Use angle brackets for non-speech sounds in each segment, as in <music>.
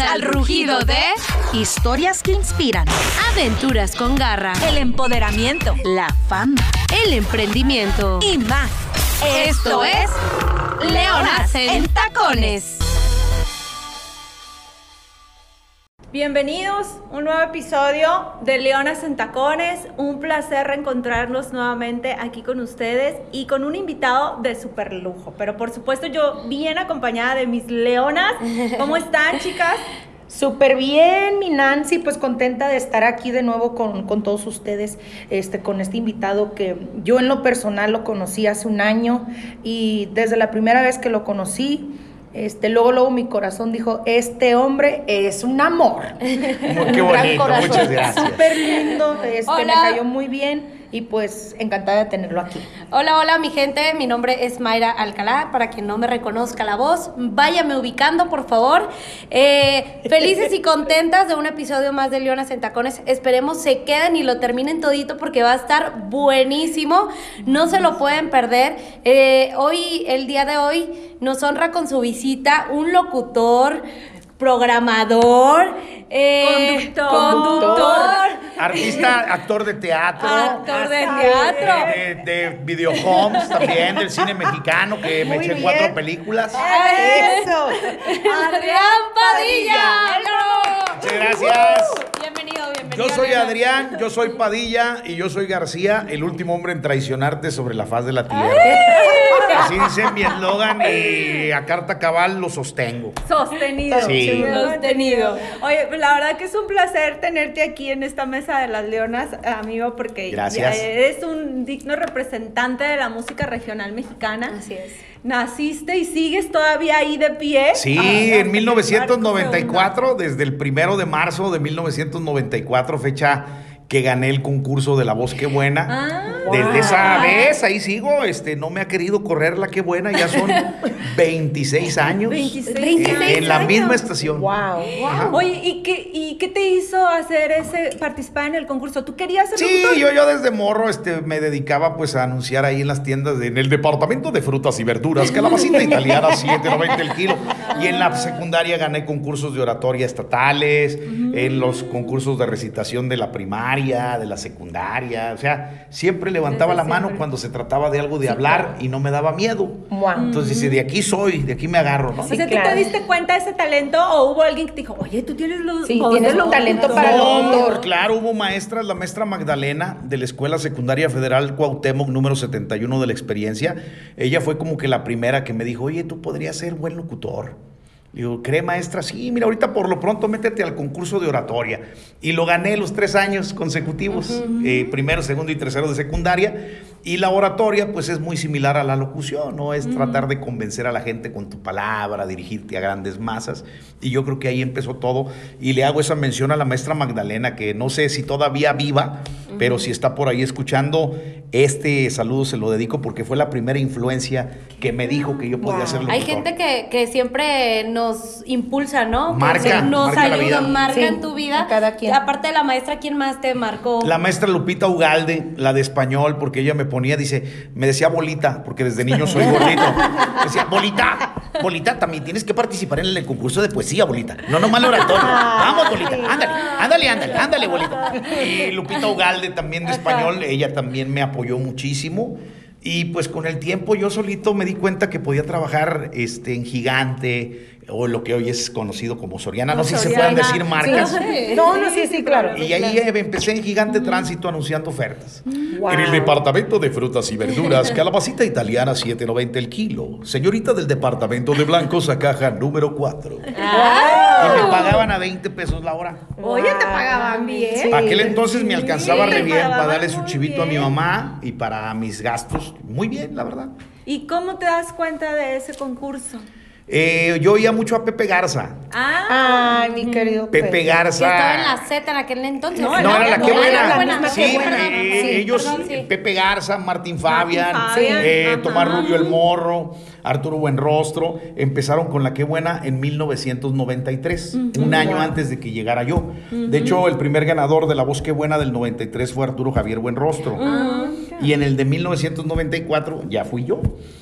Al rugido de Historias que inspiran. Aventuras con garra, El empoderamiento. La fama. el emprendimiento. Y más. Esto es Leonas en Tacones. Bienvenidos a un nuevo episodio de Leonas en Tacones. Un placer reencontrarnos nuevamente aquí con ustedes y con un invitado de super lujo. Pero por supuesto yo bien acompañada de mis leonas. ¿Cómo están <laughs> chicas? Súper bien, mi Nancy, pues contenta de estar aquí de nuevo con, con todos ustedes, este, con este invitado que yo en lo personal lo conocí hace un año y desde la primera vez que lo conocí, este, luego, luego mi corazón dijo, este hombre es un amor. Qué Un gran bonito, corazón. muchas gracias. Súper lindo, este, me Hola. cayó muy bien y pues encantada de tenerlo aquí. Hola, hola mi gente, mi nombre es Mayra Alcalá, para quien no me reconozca la voz, váyame ubicando por favor. Eh, felices y <laughs> contentas de un episodio más de Leonas en Tacones, esperemos se queden y lo terminen todito porque va a estar buenísimo, no se lo pueden perder. Eh, hoy, el día de hoy, nos honra con su visita un locutor, programador, eh, Conductor. conductor, Artista, <laughs> actor de teatro. actor de teatro. De, de videohomes también, del cine mexicano, que me Muy eché bien. cuatro películas. Eso. Adrián Padilla. ¡Bravo! Muchas gracias. Bienvenido, bienvenido. Yo soy Adrián. Yo soy Padilla y yo soy García, el último hombre en traicionarte sobre la faz de la tierra. Así dice mi eslogan y a carta cabal lo sostengo. Sostenido. Sí. Sostenido. Oye, pues la verdad que es un placer tenerte aquí en esta mesa de las leonas, amigo, porque Gracias. eres un digno representante de la música regional mexicana. Así es. Naciste y sigues todavía ahí de pie. Sí, Ah, en Marco 1994, desde el primero de marzo de 1994, fecha que gané el concurso de La Voz Qué Buena. Ah. Desde Wow. esa vez, ahí sigo, este, no me ha querido correr la Qué Buena, ya son <laughs> 26 años. 26 en- 26 en la años. misma estación. Wow. Ajá. Oye, ¿y qué, ¿y qué te hizo hacer ese, participar en el concurso? ¿Tú querías ser Sí, locutor? yo, yo desde morro este, me dedicaba pues a anunciar ahí en las tiendas, de- en el departamento de frutas y verduras, calabacita italiana 7.90 el kilo. Y en la secundaria gané concursos de oratoria estatales, en los concursos de recitación de la primaria, de la secundaria. O sea, siempre levantaba Desde la mano siempre. cuando se trataba de algo de hablar y no me daba miedo. Wow. Entonces dice, de aquí soy, de aquí me agarro, ¿no? O sea, ¿tú claro. te diste cuenta de ese talento o hubo alguien que te dijo, oye, tú tienes los Sí, tienes un talento locutor"? para No, locutor. claro, hubo maestras, la maestra Magdalena de la Escuela Secundaria Federal Cuauhtémoc número 71 de la experiencia. Ella fue como que la primera que me dijo, oye, tú podrías ser buen locutor. Le Digo, ¿cree maestra? Sí, mira, ahorita por lo pronto métete al concurso de oratoria. Y lo gané los tres años consecutivos, eh, primero, segundo y tercero de secundaria. Y la oratoria, pues es muy similar a la locución, ¿no? Es tratar de convencer a la gente con tu palabra, dirigirte a grandes masas. Y yo creo que ahí empezó todo. Y le hago esa mención a la maestra Magdalena, que no sé si todavía viva, pero si está por ahí escuchando, este saludo se lo dedico porque fue la primera influencia que me dijo que yo podía Wow. ser locutor. Hay gente que, que siempre nos impulsa, ¿no? Marca, nos marca la ayuda, vida. marca Sí, en tu vida. cada quien. Aparte de la maestra, ¿quién más te marcó? La maestra Lupita Ugalde, la de español, porque ella me ponía, dice, me decía bolita, porque desde niño soy <laughs> gordito. Decía, bolita, bolita, también tienes que participar en el concurso de poesía, bolita. No nomás la oratoria. <laughs> Vamos, bolita, ándale, ándale, ándale, ándale, bolita. Y Lupita Ugalde también de español, ella también me apoyó muchísimo. Y pues con el tiempo yo solito me di cuenta que podía trabajar este, en Gigante, o lo que hoy es conocido como Soriana. No sé si se pueden Soriana. decir marcas. Sí. No, no, sí, sí, claro. Y ahí empecé en Gigante Tránsito anunciando ofertas. Wow. En el departamento de frutas y verduras, calabacita italiana 7.90 el kilo. Señorita del departamento de blancos a caja número 4. Y me pagaban a 20 pesos la hora. Oye, te pagaban bien. Sí. Aquel entonces me alcanzaba Sí, re bien para darle su chivito a mi mamá y para mis gastos. Muy bien, la verdad. ¿Y cómo te das cuenta de ese concurso? Eh, yo oía mucho a Pepe Garza. Ah, Ay, mi querido Pepe Pepe. Que estaba en la Garza. Z en aquel entonces. No, No, era la que buena. Sí, Qué Buena. eh, Sí, ellos, perdón, sí. Pepe Garza, Martín Fabián, Fabián, eh. Tomás Rubio el Morro, Arturo Buenrostro, empezaron con la Qué Buena en 1993, un año Wow. antes de que llegara yo. De hecho, el primer ganador de la voz Qué Buena del 93 fue Arturo Javier Buenrostro. Y en el de 1994 ya fui yo.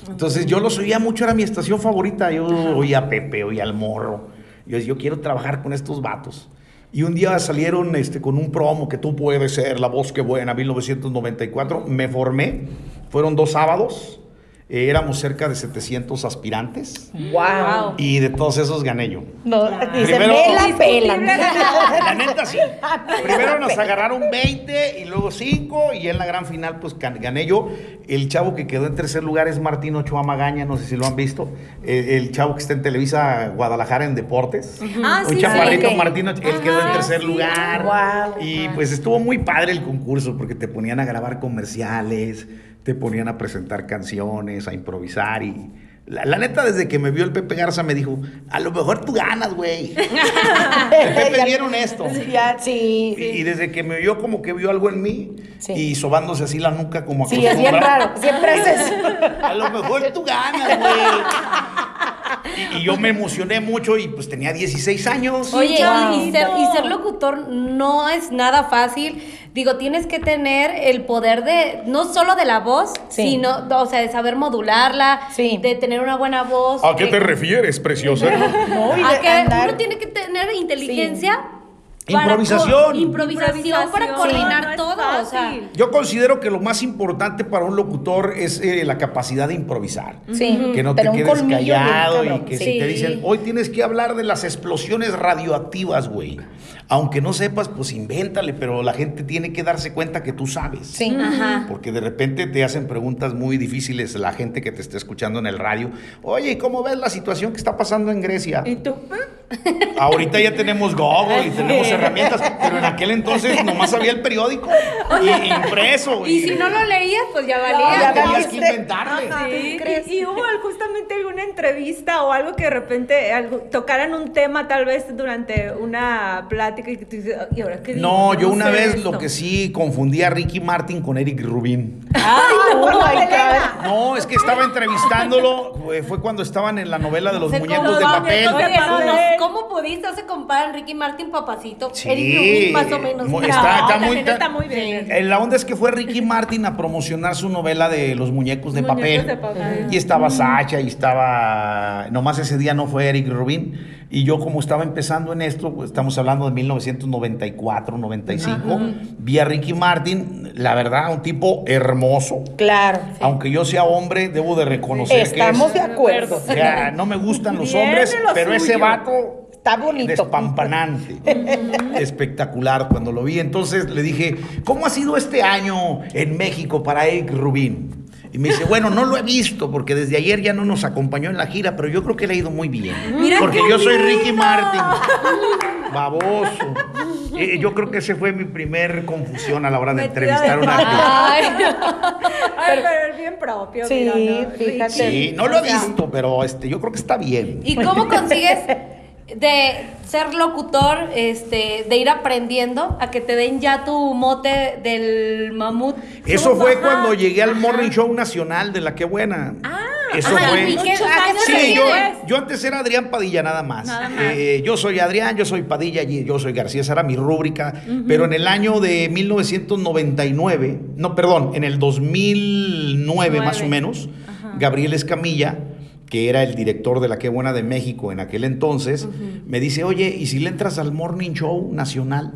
Entonces yo los oía mucho, era mi estación favorita. Yo oía a Pepe, oía al Morro. Yo, yo quiero trabajar con estos vatos. Y un día salieron este, con un promo que tú puedes ser la voz que buena, 1994. Me formé, fueron dos sábados, eh, éramos cerca de 700 aspirantes. Wow. Y de todos esos gané yo. No, dice, Primero- me la pelan. La neta sí. <laughs> Primero nos agarraron 20 y luego 5 y en la gran final pues gan- gané yo. El chavo que quedó en tercer lugar es Martín Ochoa Magaña, no sé si lo han visto. El, el chavo que está en Televisa Guadalajara en deportes. Ah, Un sí, chaparrito sí. Martín Ochoa, él quedó en Ajá, tercer sí. lugar. Guau. Y pues estuvo muy padre el concurso porque te ponían a grabar comerciales, te ponían a presentar canciones, a improvisar y... La, la neta, desde que me vio el Pepe Garza me dijo, a lo mejor tú ganas, güey. <laughs> El Pepe es bien honesto. Ya, sí. Y, y desde que me vio como que vio algo en mí Sí. y sobándose así la nuca como Sí, es bien raro. Siempre es eso. <laughs> A lo mejor tú ganas, güey. Y, y yo me emocioné mucho y pues tenía 16 años. Oye, Wow. y, ser, y ser locutor no es nada fácil. Digo, tienes que tener el poder de, no solo de la voz, Sí. sino, o sea, de saber modularla, Sí. de tener una buena voz. ¿A qué de- te refieres, preciosa? <laughs> No, y a de que andar- uno tiene que tener inteligencia. Improvisación. improvisación para coordinar todo. O sea, fácil. Yo considero que lo más importante para un locutor es eh, la capacidad de improvisar. Sí, Que no pero te quedes callado y que Sí. si te dicen, hoy tienes que hablar de las explosiones radioactivas, güey. Aunque no sepas, pues invéntale, pero la gente tiene que darse cuenta que tú sabes. Sí. Ajá. Porque de repente te hacen preguntas muy difíciles la gente que te está escuchando en el radio. Oye, ¿cómo ves la situación que está pasando en Grecia? ¿Y tú? <laughs> Ahorita ya tenemos Google y tenemos herramientas, pero en aquel entonces nomás había el periódico y impreso. y si no lo leías, pues ya valía. ya tenías que inventarle. Ajá. Sí. Y, y hubo justamente alguna entrevista o algo que de repente algo- tocaran un tema tal vez durante una plática y que tú dices, ¿y ahora qué digo? No, yo una vez esto". lo que sí confundí a Ricky Martin con Eric Rubin. Ay, oh my God. No, es que estaba entrevistándolo, fue, cuando estaban en la novela de los Se muñecos de papel. No, no, ¿cómo pudiste se comparan Ricky Martin papacito? Sí, Eric Rubin más o menos. muy- No, está- muy- está muy bien. Eh, La onda es que fue Ricky Martin a promocionar su novela de los muñecos de Muñecos papel. de papel. Y estaba Sacha y estaba. Nomás ese día no fue Eric Rubin. Y yo, como estaba empezando en esto, pues, estamos hablando de 1994, 95, vi a Ricky Martin, la verdad, un tipo hermoso. Claro. Aunque yo sea hombre, debo de reconocer Estamos que de es. acuerdo. O sea, no me gustan los Bien hombres, de lo pero ese vato Está bonito. despampanante, <laughs> espectacular cuando lo vi. Entonces le dije, ¿cómo ha sido este año en México para Eric Rubin? Y me dice, bueno, no lo he visto porque desde ayer ya no nos acompañó en la gira, pero yo creo que le ha ido muy bien. Mira porque yo soy. Ricky Martin. Baboso. Eh, yo creo que ese fue mi primer confusión a la hora de Metida entrevistar a una actriz. Ay. Pero es bien propio. Sí, mira, ¿no? fíjate. Sí, no lo he visto, pero este, yo creo que está bien. ¿Y cómo consigues de ser locutor, este, de ir aprendiendo a que te den ya tu mote del mamut? Eso fue Ajá. cuando llegué al Morning Show Nacional de La Que Buena. Eso Ah, fue. ¿y qué- Muchos a qué años se Sí, yo, yo antes era Adrián Padilla nada más. Nada más. Eh, yo soy Adrián, yo soy Padilla y yo soy García, esa era mi rúbrica. Pero en el año de 1999, no, perdón, en el 2009 más o menos, Gabriel Escamilla, que era el director de La Que Buena de México en aquel entonces, me dice, oye, ¿y si le entras al Morning Show Nacional?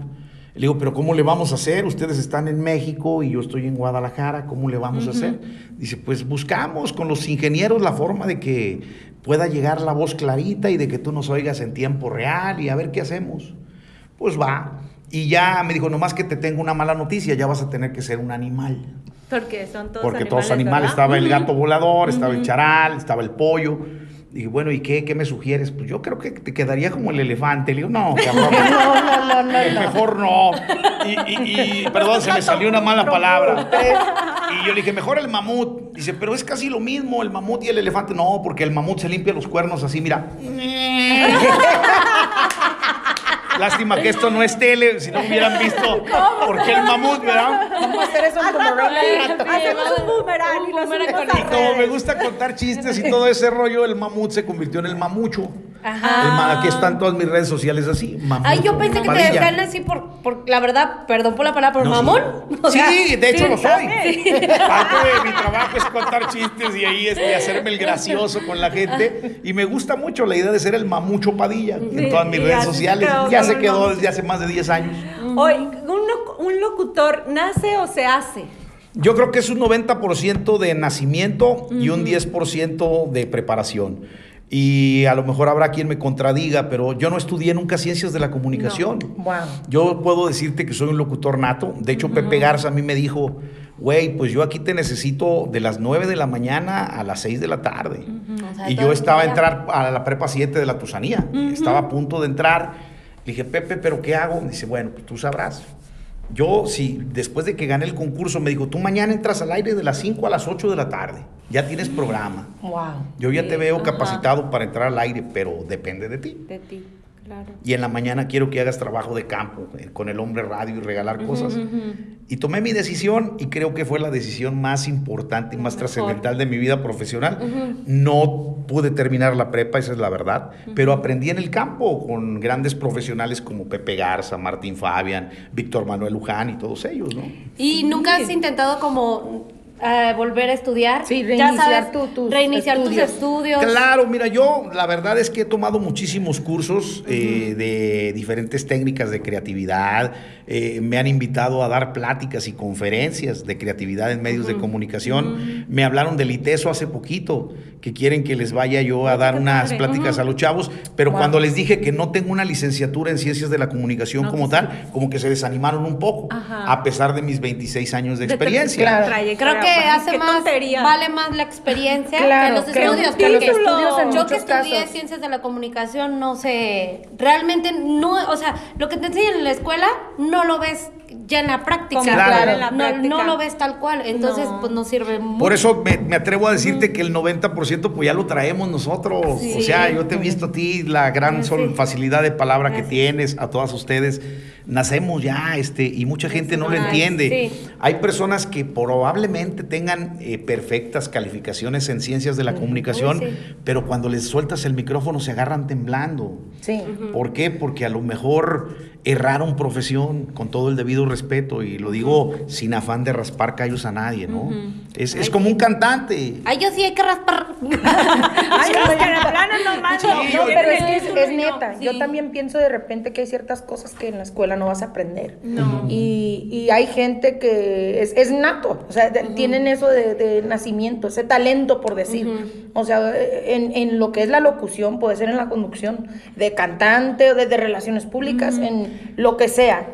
Le digo, pero ¿cómo le vamos a hacer? Ustedes están en México y yo estoy en Guadalajara, ¿cómo le vamos a hacer? Dice, pues buscamos con los ingenieros la forma de que pueda llegar la voz clarita y de que tú nos oigas en tiempo real y a ver qué hacemos. Pues va. Y ya me dijo, nomás que te tengo una mala noticia, ya vas a tener que ser un animal. Porque son todos Porque animales. todos animales, ¿verdad? estaba el gato volador, estaba el charal, estaba el pollo. Dije, bueno, ¿y qué, qué me sugieres? Pues yo creo que te quedaría como el elefante. Le digo, no, cabrón. <laughs> No, no, no, no, no. Mejor no. Y, y- y- perdón, se me salió una mala palabra. Y yo le dije, mejor el mamut. Dice, pero es casi lo mismo el mamut y el elefante. No, porque el mamut se limpia los cuernos así, mira. <laughs> Lástima que esto no es tele, si no hubieran visto <laughs> por qué el mamut, ¿verdad? Vamos a hacer eso en boomerang al rato. Hacemos un boomerang y Un lo boomerang subimos con a Y como me gusta contar chistes y todo ese rollo, el mamut se convirtió en el mamucho. Ajá. Ma- aquí están todas mis redes sociales así. Mamucho Ay, yo pensé que te decían así por, por, la verdad, perdón por la palabra, por No, sí. mamón. O sea, sí, de hecho sí, lo soy. también. Parte de mi trabajo es contar chistes y ahí este, hacerme el gracioso con la gente. Y me gusta mucho la idea de ser el mamucho Padilla Sí, en todas mis redes sociales. quedó Ya se quedó desde hace más de 10 años. Hoy, un, un locutor nace o se hace. Yo creo que es un 90% de nacimiento y un 10% de preparación. Y a lo mejor habrá quien me contradiga, pero yo no estudié nunca ciencias de la comunicación. Wow. Yo puedo decirte que soy un locutor nato. De hecho, Pepe Garza a mí me dijo, güey, pues yo aquí te necesito de las 9 de la mañana a las 6 de la tarde. O sea, y yo estaba a entrar a la prepa 7 de la Tusanía. Estaba a punto de entrar. Le dije, Pepe, ¿pero qué hago? Me dice, bueno, pues tú sabrás. Yo, si después de que gané el concurso, me dijo, tú mañana entras al aire de las 5 a las 8 de la tarde. Ya tienes programa. Wow. Yo ya te veo Ajá. capacitado para entrar al aire, pero depende de ti. De ti, claro. Y en la mañana quiero que hagas trabajo de campo eh, con el hombre radio y regalar cosas. Y tomé mi decisión y creo que fue la decisión más importante y más Mejor. trascendental de mi vida profesional. No pude terminar la prepa, esa es la verdad, pero aprendí en el campo con grandes profesionales como Pepe Garza, Martín Fabian, Víctor Manuel Luján y todos ellos, ¿no? Y nunca has intentado como eh, volver a estudiar. Sí, Ya reiniciar sabes, tu- tus reiniciar estudios. tus estudios. Claro, mira, yo la verdad es que he tomado muchísimos cursos eh, de diferentes técnicas de creatividad. eh, me han invitado a dar pláticas y conferencias de creatividad en medios de comunicación. Me hablaron del ITESO hace poquito, que quieren que les vaya yo a dar unas pláticas a los chavos, pero Wow. cuando les dije que no tengo una licenciatura en ciencias de la comunicación No, como pues tal, como que se desanimaron un poco, Ajá. a pesar de mis 26 años de De- experiencia. Claro. Creo que Pues, hace más, tontería. vale más la experiencia Claro, que los estudios. que los porque estudios en yo que estudié casos. ciencias de la comunicación, no sé, realmente no, o sea, lo que te enseñan en la escuela no lo ves ya en la práctica. Como Claro. tal en la No, práctica. no lo ves tal cual, entonces No. pues no sirve mucho. Por eso me, me atrevo a decirte que el 90% pues ya lo traemos nosotros. Sí. O sea, yo te he visto a ti la gran Sí. sol- facilidad de palabra que tienes, a todas ustedes. Nacemos ya, este, y mucha gente no lo entiende. sí. Hay personas que probablemente tengan eh, perfectas calificaciones en ciencias de la comunicación, Uy, sí. pero cuando les sueltas el micrófono se agarran temblando. Sí. ¿Por qué? Porque a lo mejor erraron profesión con todo el debido respeto y lo digo sin afán de raspar callos a nadie, ¿no? Es, es como un cantante. Ay, yo sí hay que raspar. <laughs> Ay, no No, pero es que es, neta. Yo también pienso de repente que hay ciertas cosas que en la escuela no vas a aprender. No. Y, y hay gente que es, es nato, o sea, tienen eso de, de nacimiento, ese talento, por decir. O sea, en, en lo que es la locución, puede ser en la conducción, de cantante o de, de relaciones públicas, en lo que sea.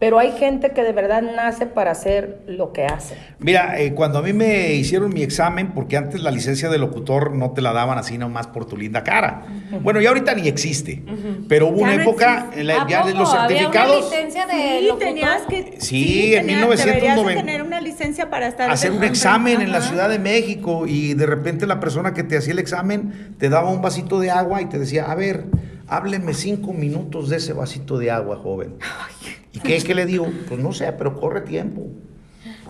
Pero hay gente que de verdad nace para hacer lo que hace. Mira, eh, cuando a mí me hicieron mi examen, porque antes la licencia de locutor no te la daban así nomás por tu linda cara. Bueno, ya ahorita ni existe, pero hubo Ya una no época, en la- ¿A ya de poco? los ¿Había certificados, una licencia de Sí, locutor? tenías que. Sí, en tenías- 1990. Deberías de tener una licencia para estar. hacer un Ajá. examen en la. Ciudad de México y de repente la persona que te hacía el examen te daba un vasito de agua y te decía, a ver, hábleme cinco minutos de ese vasito de agua, joven. ¿Y qué, qué le digo? Pues no sé, pero corre tiempo.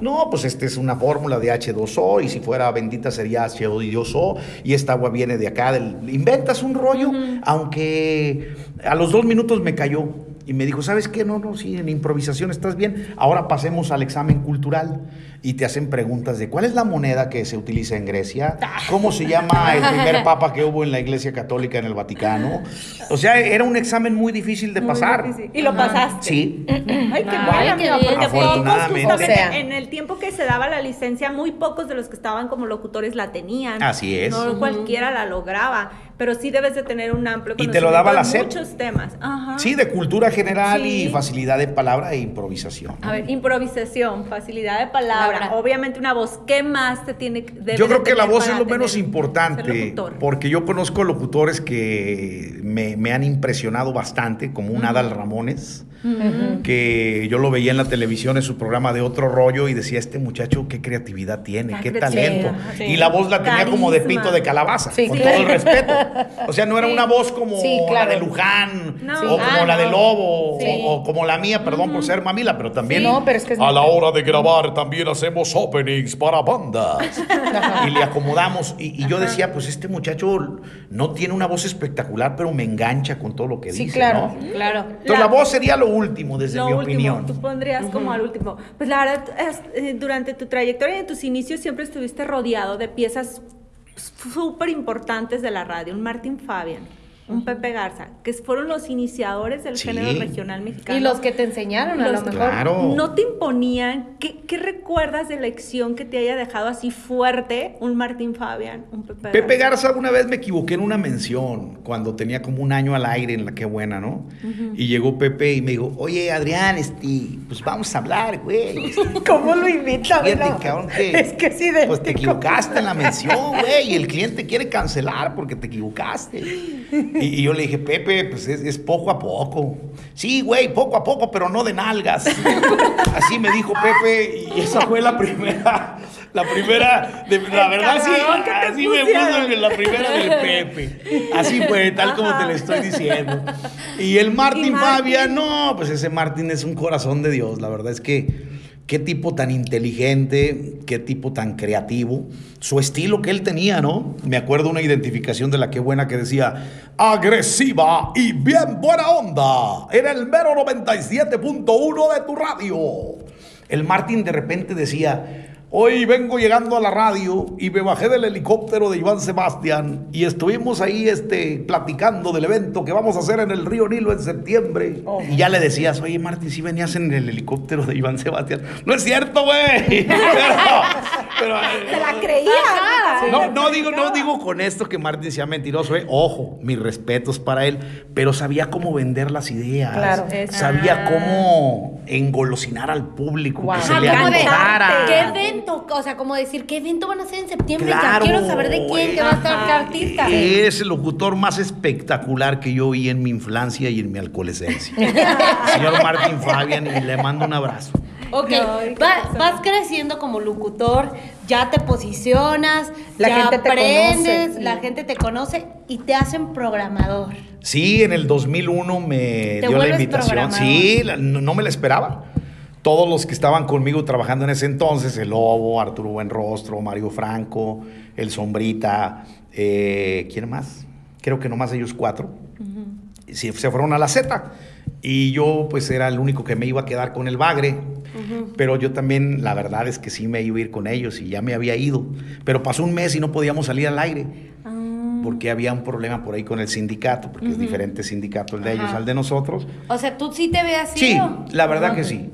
No, pues esta es una fórmula de H2O y si fuera bendita sería H2O y esta agua viene de acá. Del... Inventas un rollo, aunque a los dos minutos me cayó y me dijo, ¿sabes qué? No, no, sí, en improvisación estás bien. Ahora pasemos al examen cultural y te hacen preguntas de cuál es la moneda que se utiliza en Grecia, cómo se llama el primer papa que hubo en la Iglesia Católica en el Vaticano. O sea, era un examen muy difícil de Muy pasar. difícil. Y lo pasaste. Sí. Ay, qué Ay, bueno, qué porque pocos Afortunadamente. justamente O sea. en el tiempo que se daba la licencia, muy pocos de los que estaban como locutores la tenían. Así es. No cualquiera la lograba, pero sí debes de tener un amplio Y te lo daba la conocimiento SEP. muchos temas. Ajá. Sí, de cultura general Sí. y facilidad de palabra e improvisación. A ver, improvisación, facilidad de palabra, Obviamente una voz. ¿Qué más te tiene que debes Yo creo que la voz es lo menos importante, porque yo conozco locutores que me, me han impresionado bastante, como un Adal Ramones, que yo lo veía en la televisión en su programa de otro rollo y decía, este muchacho qué creatividad tiene, La qué talento. sí. Y la voz la tenía como de pito de calabaza, Sí, con claro. todo el respeto. O sea, no era una voz como Sí, la claro. de Luján No. o como Ah, la de. Lobo Sí. o, o como la mía, perdón por ser mamila, pero también Sí. No, pero es que es a la hora de grabar también hacemos openings para bandas. y le acomodamos. Y, y yo decía, pues este muchacho no tiene una voz espectacular, pero me engancha con todo lo que Sí, dice. claro. ¿no? Claro. Entonces La- la voz sería lo último, desde Lo mi último, opinión. tú pondrías como al último. Pues la verdad, es, eh, durante tu trayectoria y en tus inicios siempre estuviste rodeado de piezas súper importantes de la radio. Un Martín Fabian, un Pepe Garza, que fueron los iniciadores del Sí. género regional mexicano. Y los que te enseñaron a lo mejor. Claro. ¿No te imponían? ¿Qué, qué recuerdas de lección que te haya dejado así fuerte un Martín Fabian, un Pepe, Pepe Garza una vez me equivoqué en una mención cuando tenía como un año al aire en la que buena, ¿no? Y llegó Pepe y me dijo, oye Adrián, este, pues vamos a hablar, güey. <laughs> ¿Cómo lo invita? Fíjate, verdad? cabrón, que, Es que idéntico. Pues te equivocaste en la mención, güey, y el cliente quiere cancelar porque te equivocaste. <laughs> Y, yo le dije, Pepe, pues es, es poco a poco. Sí, güey, poco a poco, pero no de nalgas. Así me dijo Pepe, y esa fue la primera, la primera, de- la verdad sí, así me puso la primera del Pepe. Así fue, tal como te lo estoy diciendo. Y el Martín, ¿Y Martín? Fabián, no, pues ese Martín es un corazón de Dios, la verdad es que qué tipo tan inteligente, qué tipo tan creativo, su estilo que él tenía, ¿no? Me acuerdo una identificación de la que buena que decía, agresiva y bien buena onda, era el mero 97.1 de tu radio. El Martín de repente decía, Hoy vengo llegando a la radio y me bajé del helicóptero de Iván Sebastián y estuvimos ahí este, platicando del evento que vamos a hacer en el río Nilo en septiembre. Oh. Y ya le decías, oye Martín, si venías en el helicóptero de Iván Sebastián. No es cierto, güey. <laughs> Pero, pero, Se la creía. Ajá. no, no digo, no digo con esto que Martín sea mentiroso, eh. ojo, mis respetos para él, pero sabía cómo vender las ideas, Claro. sabía Ah. cómo engolosinar al público, que se le de, antojara. ¿qué evento? O sea, como decir, ¿qué evento van a hacer en septiembre? Claro, ya quiero saber de quién, güey. que va a estar, artista. Es el locutor más espectacular que yo vi en mi infancia y en mi alcoholescencia. <laughs> Señor Martín Fabian, y le mando un abrazo. Ok, va- vas creciendo como locutor, ya te posicionas, La ya gente te aprendes, conoce. la gente te conoce y te hacen programador. Sí, en el 2001 me Te dio la invitación. Sí, la- no, no me la esperaba. Todos los que estaban conmigo trabajando en ese entonces, el Lobo, Arturo Buenrostro, Mario Franco, el Sombrita, eh, ¿quién más? Creo que nomás ellos cuatro. Sí, se fueron a la Z. Y yo pues era el único que me iba a quedar con el bagre. Pero yo también, la verdad es que sí me iba a ir con ellos y ya me había ido. Pero pasó un mes y no podíamos salir al aire. Porque había un problema por ahí con el sindicato, porque es diferente sindicato el de ellos al de nosotros. O sea, tú sí te ves así. Sí, la verdad que sí.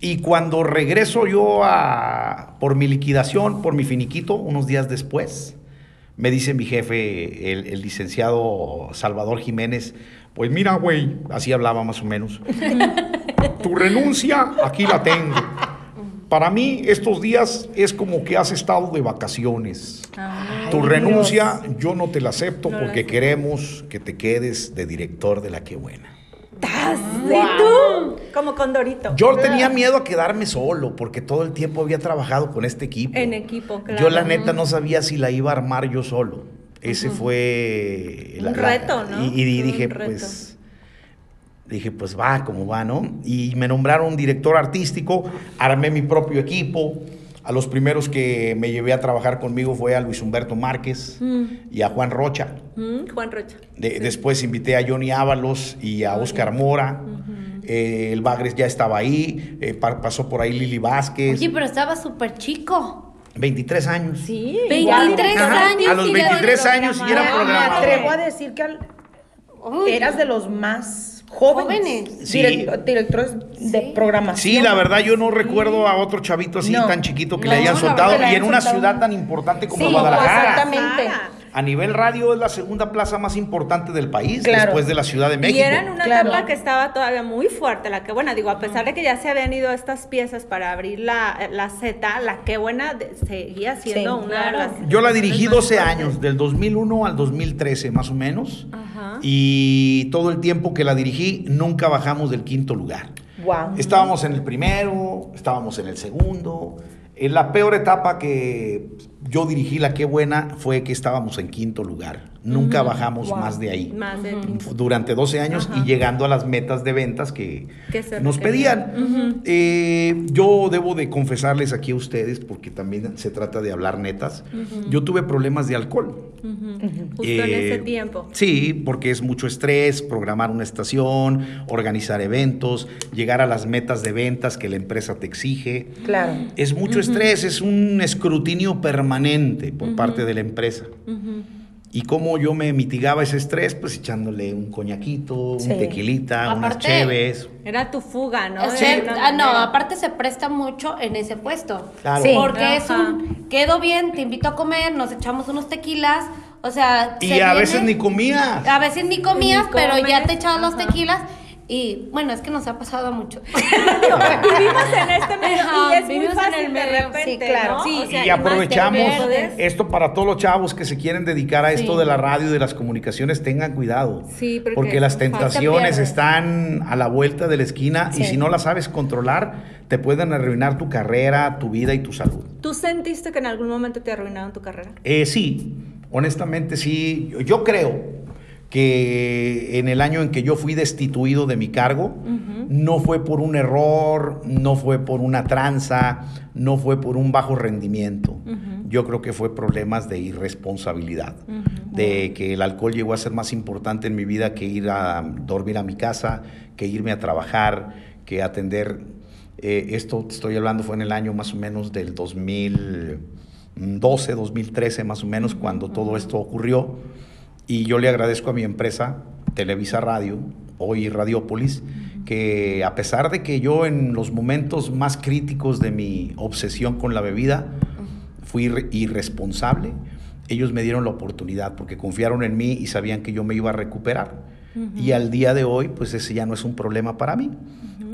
Y cuando regreso yo a, por mi liquidación, por mi finiquito, unos días después, me dice mi jefe, el, el licenciado Salvador Jiménez, pues mira, güey, así hablaba más o menos. <laughs> tu renuncia, aquí la tengo. Para mí, estos días es como que has estado de vacaciones. tu renuncia, yo no te la acepto No la porque acepto. queremos que te quedes de director de la que buena. ¿Y tú? Como Condorito. Yo tenía miedo a quedarme solo porque todo el tiempo había trabajado con este equipo. En equipo, claro. Yo la neta no sabía si la iba a armar yo solo. Ese fue Un reto, ¿no? Y, dije, reto. pues dije, pues va, como va, ¿no? Y me nombraron director artístico, armé mi propio equipo. A los primeros que me llevé a trabajar conmigo fue a Luis Humberto Márquez y a Juan Rocha. Mm, Juan Rocha. De- Después invité a Johnny Ábalos y a Oscar Mora. Eh, el Bagres ya estaba ahí. eh, pa- pasó por ahí Lili Vázquez. Oye, pero estaba súper chico. 23 años. Sí. 23 Ajá, años. a los y ya 23 años y era Me programador. atrevo a decir que al- Uy. eras de los más jóvenes, Jóvenes. Sí. direct- directores de programación. Sí, la verdad yo no recuerdo a otro chavito así No. tan chiquito que No, le hayan soltado verdad, y en una soltado. ciudad tan importante como Sí, Guadalajara. exactamente. A nivel radio es la segunda plaza más importante del país, Claro. después de la Ciudad de México. Y era en una Claro. etapa que estaba todavía muy fuerte, la que buena, digo, a pesar de que ya se habían ido estas piezas para abrir la, la Z, la que buena seguía siendo Sí, una de las... Yo la dirigí más 12 fuertes. años, del 2001 al 2013 más o menos. Ajá. Y todo el tiempo que la dirigí, nunca bajamos del quinto lugar. Wow. Estábamos en el primero, estábamos en el segundo. En la peor etapa que yo dirigí, la que buena, fue que estábamos en quinto lugar. Nunca bajamos Wow. más de ahí. Más de Durante 12 años Ajá. y llegando a las metas de ventas que, nos requerían. pedían. Eh, yo debo de confesarles aquí a ustedes, porque también se trata de hablar netas, yo tuve problemas de alcohol. Justo en Eh, ese tiempo. Sí, porque es mucho estrés, programar una estación, organizar eventos, llegar a las metas de ventas que la empresa te exige. Claro. Es mucho estrés, es un escrutinio permanente por parte de la empresa. ¿Y cómo yo me mitigaba ese estrés? Pues echándole un coñaquito, un Sí. tequilita, unas Aparte- cheves. Era tu fuga, ¿no? O De sea, alguna ah, no, aparte se presta mucho en ese puesto. Claro. Sí. Porque es un, quedo bien, te invito a comer, nos echamos unos tequilas, o sea... Y se a viene- veces ni comías. A veces ni comías, Ni pero ya te echabas los ajá. tequilas y bueno, es que nos ha pasado mucho. <laughs> <laughs> Vivimos en este medio Ajá, y es muy vivimos en fácil el de medio, repente, sí, claro. ¿no? Sí, O sea, y aprovechamos esto para todos los chavos que se quieren dedicar a esto Sí. de la radio y de las comunicaciones, tengan cuidado. Sí, porque las fácil, te tentaciones están a la vuelta de la esquina y si no las sabes controlar, te pueden arruinar tu carrera, tu vida y tu salud. ¿Tú sentiste que en algún momento te arruinaron tu carrera? Eh, sí, honestamente sí. Yo, yo creo que en el año en que yo fui destituido de mi cargo, no fue por un error, no fue por una tranza, no fue por un bajo rendimiento. Yo creo que fue problemas de irresponsabilidad, de que el alcohol llegó a ser más importante en mi vida que ir a dormir a mi casa, que irme a trabajar, que atender. eh, esto estoy hablando fue en el año más o menos del 2012, 2013 más o menos, cuando todo esto ocurrió. Y yo le agradezco a mi empresa, Televisa Radio, hoy Radiópolis, que a pesar de que yo en los momentos más críticos de mi obsesión con la bebida fui irre- irresponsable, ellos me dieron la oportunidad porque confiaron en mí y sabían que yo me iba a recuperar. Y al día de hoy, pues ese ya no es un problema para mí.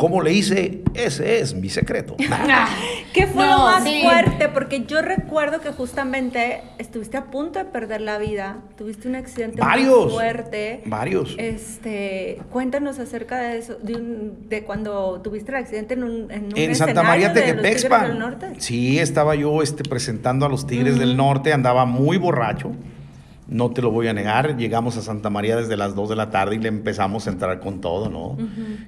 ¿Cómo le hice? Ese es mi secreto. <laughs> ¿Qué fue No, lo más sí. fuerte? Porque yo recuerdo que justamente estuviste a punto de perder la vida, tuviste un accidente muy Varios. fuerte. Varios. Este, cuéntanos acerca de eso, de, un- de cuando tuviste el accidente en un, en un En Santa María de del Norte. Sí, estaba yo este, presentando a los Tigres del Norte, andaba muy borracho. No te lo voy a negar, llegamos a Santa María desde las 2 de la tarde y le empezamos a entrar con todo, ¿no?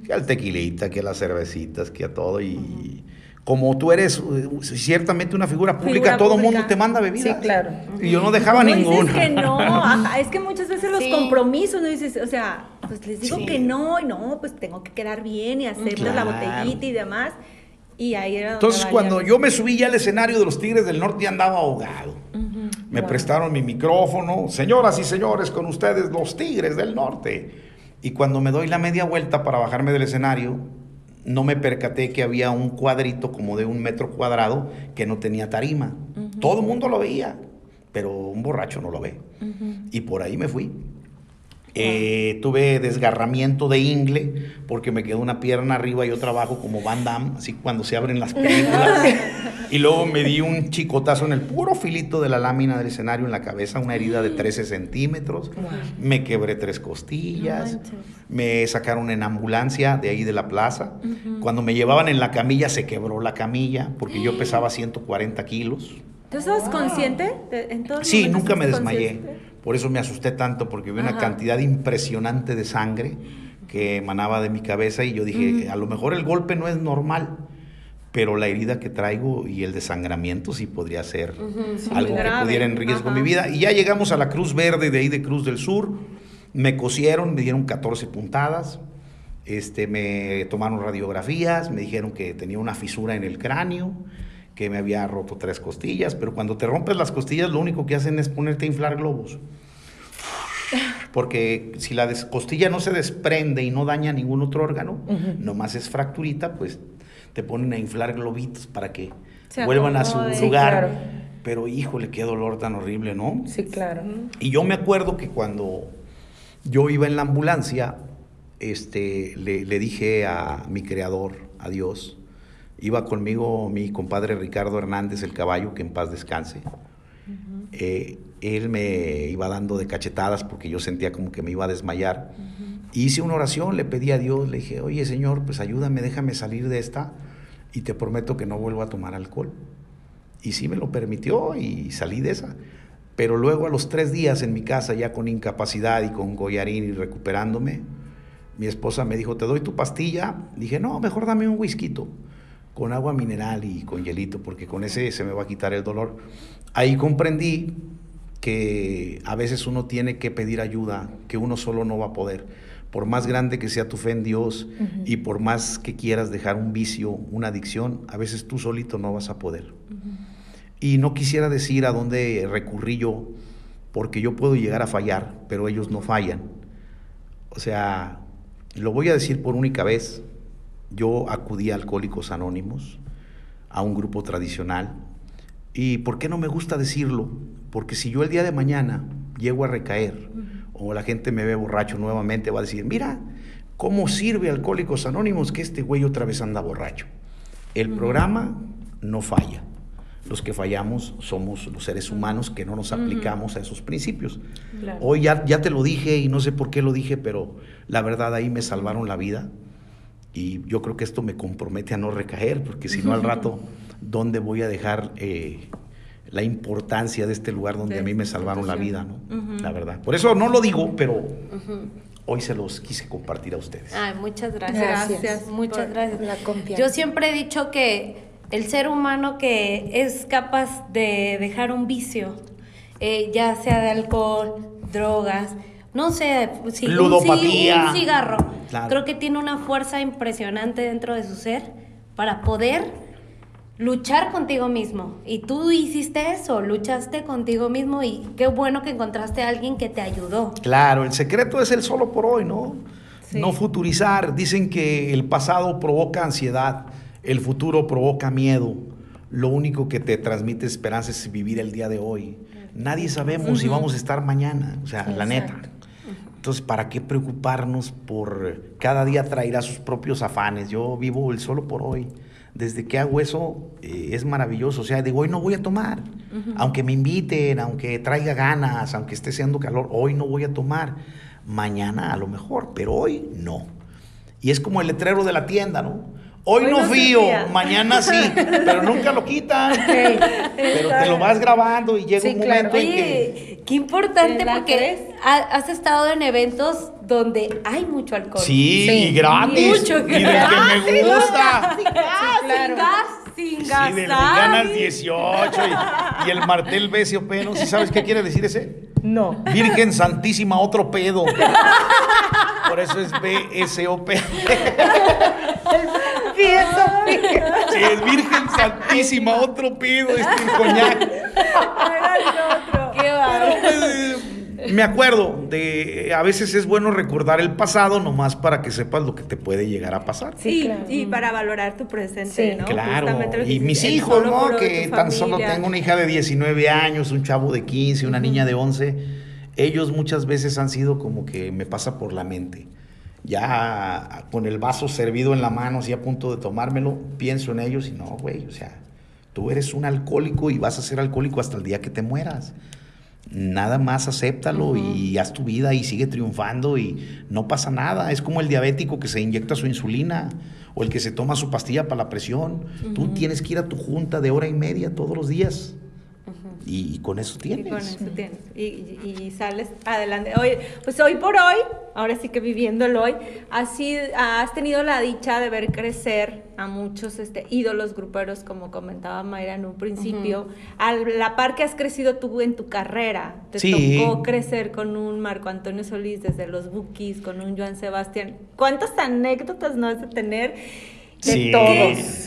Que al tequilita, que a las cervecitas, que a todo. Y como tú eres eh, ciertamente una figura pública, Figura todo el mundo te manda bebidas. Sí, claro. Y yo no dejaba ¿Cómo ninguna. dices que no? <laughs> Ajá, es que muchas veces los Sí. compromisos, ¿no? Dices, o sea, pues les digo Sí. que no, y no, pues tengo que quedar bien y hacerles la Claro. botellita y demás. Y ahí era Entonces, cuando yo me subí ya al escenario de los Tigres del Norte, ya andaba ahogado. Me Wow. prestaron mi micrófono. Señoras y señores, con ustedes los Tigres del Norte. Y cuando me doy la media vuelta para bajarme del escenario, no me percaté que había un cuadrito como de un metro cuadrado que no tenía tarima. Todo el mundo lo veía, pero un borracho no lo ve. Y por ahí me fui. Eh, tuve desgarramiento de ingle porque me quedó una pierna arriba y otra abajo como Van Damme, así cuando se abren las películas. y luego me di un chicotazo en el puro filito de la lámina del escenario en la cabeza, una herida de 13 centímetros. Me quebré tres costillas. No me sacaron en ambulancia de ahí de la plaza. Cuando me llevaban en la camilla se quebró la camilla porque yo pesaba 140 kilos. ¿Tú estabas consciente? de- en todos Sí, nunca me desmayé. consciente? Por eso me asusté tanto, porque vi una cantidad impresionante de sangre que emanaba de mi cabeza y yo dije, a lo mejor el golpe no es normal, pero la herida que traigo y el desangramiento sí podría ser algo que pudiera en riesgo Ajá. mi vida. Y ya llegamos a la Cruz Verde de ahí de Cruz del Sur, me cosieron, me dieron 14 puntadas, este, me tomaron radiografías, me dijeron que tenía una fisura en el cráneo, que me había roto tres costillas, pero cuando te rompes las costillas lo único que hacen es ponerte a inflar globos. Porque si la costilla no se desprende y no daña ningún otro órgano, nomás es fracturita, pues te ponen a inflar globitos para que Se vuelvan a su. Sí, lugar. claro. Pero híjole, qué dolor tan horrible, ¿no? Sí, claro. Y yo me acuerdo que cuando yo iba en la ambulancia, este, le, le dije a mi creador, a Dios, iba conmigo mi compadre Ricardo Hernández, el caballo, que en paz descanse. Eh, él me iba dando de cachetadas porque yo sentía como que me iba a desmayar. Hice una oración, le pedí a Dios, le dije, oye Señor, pues ayúdame, déjame salir de esta y te prometo que no vuelvo a tomar alcohol. Y sí me lo permitió y salí de esa. Pero luego a los tres días en mi casa, ya con incapacidad y con goyarín y recuperándome, mi esposa me dijo, te doy tu pastilla. Dije, no, mejor dame un whisky con agua mineral y con hielito, porque con ese se me va a quitar el dolor. Ahí comprendí que a veces uno tiene que pedir ayuda, que uno solo no va a poder. Por más grande que sea tu fe en Dios y por más que quieras dejar un vicio, una adicción, a veces tú solito no vas a poder. Y no quisiera decir a dónde recurrí yo, porque yo puedo llegar a fallar, pero ellos no fallan. O sea, lo voy a decir por única vez, yo acudí a Alcohólicos Anónimos, a un grupo tradicional, y ¿por qué no me gusta decirlo? Porque si yo el día de mañana llego a recaer, o la gente me ve borracho nuevamente, va a decir, mira, ¿cómo sirve Alcohólicos Anónimos que este güey otra vez anda borracho? El programa no falla. Los que fallamos somos los seres humanos que no nos aplicamos a esos principios. Hoy ya, ya te lo dije y no sé por qué lo dije, pero la verdad ahí me salvaron la vida y yo creo que esto me compromete a no recaer, porque si no al rato, ¿dónde voy a dejar eh, la importancia de este lugar donde a mí me salvaron la vida? ¿no? La verdad. Por eso no lo digo, pero hoy se los quise compartir a ustedes. Ay, muchas gracias. Gracias Muchas por gracias. la confianza. Yo siempre he dicho que el ser humano que es capaz de dejar un vicio, eh, ya sea de alcohol, drogas, no sé, si un un, cigarro, Claro. creo que tiene una fuerza impresionante dentro de su ser para poder luchar contigo mismo. Y tú hiciste eso, luchaste contigo mismo y qué bueno que encontraste a alguien que te ayudó. Claro, el secreto es el solo por hoy, ¿no? Sí. No futurizar. Dicen que el pasado provoca ansiedad, el futuro provoca miedo. Lo único que te transmite esperanza es vivir el día de hoy. Nadie sabemos si vamos a estar mañana, o sea, la neta. Entonces, ¿para qué preocuparnos por cada día traerá sus propios afanes? Yo vivo el solo por hoy. Desde que hago eso eh, es maravilloso. O sea, digo, hoy no voy a tomar. Aunque me inviten, aunque traiga ganas, aunque esté haciendo calor, hoy no voy a tomar. Mañana a lo mejor, pero hoy no. Y es como el letrero de la tienda, ¿no? Hoy, Hoy no no fío, mañana sí, <laughs> pero nunca lo quitan. Pero te lo vas grabando y llega Sí, un claro. momento en que... Qué importante ¿Verdad porque has estado en eventos donde hay mucho alcohol. Sí, Sí. y gratis. Mucho y del que me gusta. Sin gas, sin Sí, gas. del que ganas 18 y, y el martel BSOP, ¿no? ¿Sí sabes qué quiere decir ese? No. Virgen Santísima, otro pedo. Por eso es BSOP. Sí, eso. Sí, es Virgen Santísima, otro pedo. Este coñac. Era el otro. Qué bárbaro. Me acuerdo de a veces es bueno recordar el pasado nomás para que sepas lo que te puede llegar a pasar. Sí, claro. y para valorar tu presente, Sí. ¿no? Claro, y mis hijos, ¿no? Que tan solo tengo una hija de 19 años, un chavo de 15, una niña de 11. Ellos muchas veces han sido como que me pasa por la mente. Ya con el vaso servido en la mano, así a punto de tomármelo, pienso en ellos y no, güey, o sea, tú eres un alcohólico y vas a ser alcohólico hasta el día que te mueras. Nada más acéptalo y haz tu vida y sigue triunfando y no pasa nada. Es como el diabético que se inyecta su insulina o el que se toma su pastilla para la presión. Tú tienes que ir a tu junta de hora y media todos los días. Y, y con eso Y con tienes. eso tienes. Y, y- y sales adelante. Oye, pues hoy por hoy, ahora sí que viviendo el hoy, has, sido- has tenido la dicha de ver crecer a muchos este, ídolos gruperos, como comentaba Mayra en un principio. A la par que has crecido tú en tu carrera, te Sí. tocó crecer con un Marco Antonio Solís desde los Bookies, con un Joan Sebastián. ¿Cuántas anécdotas no has de tener? De Sí. todos.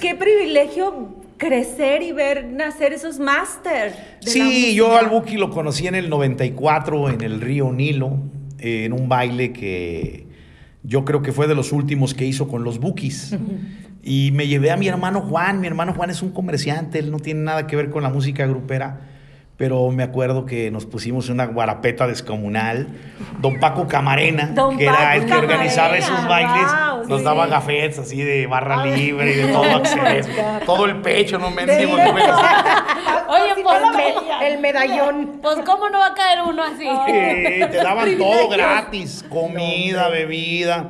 Qué, qué privilegio crecer y ver nacer esos máster. Sí, yo al Buki lo conocí en el 94 en el río Nilo, eh, en un baile que yo creo que fue de los últimos que hizo con los Bukis. Y me llevé a mi hermano Juan. Mi hermano Juan es un comerciante, él no tiene nada que ver con la música grupera. Pero me acuerdo que nos pusimos una guarapeta descomunal. Don Paco Camarena, Don que era Paco el que organizaba Camarena, esos bailes, wow, nos sí. daba gafetes así de barra libre y de todo acceso. todo el pecho, no me decimos. <laughs> Oye, pues, el, me- el medallón. pues, ¿cómo no va a caer uno así? te daban todo gratis, comida, bebida.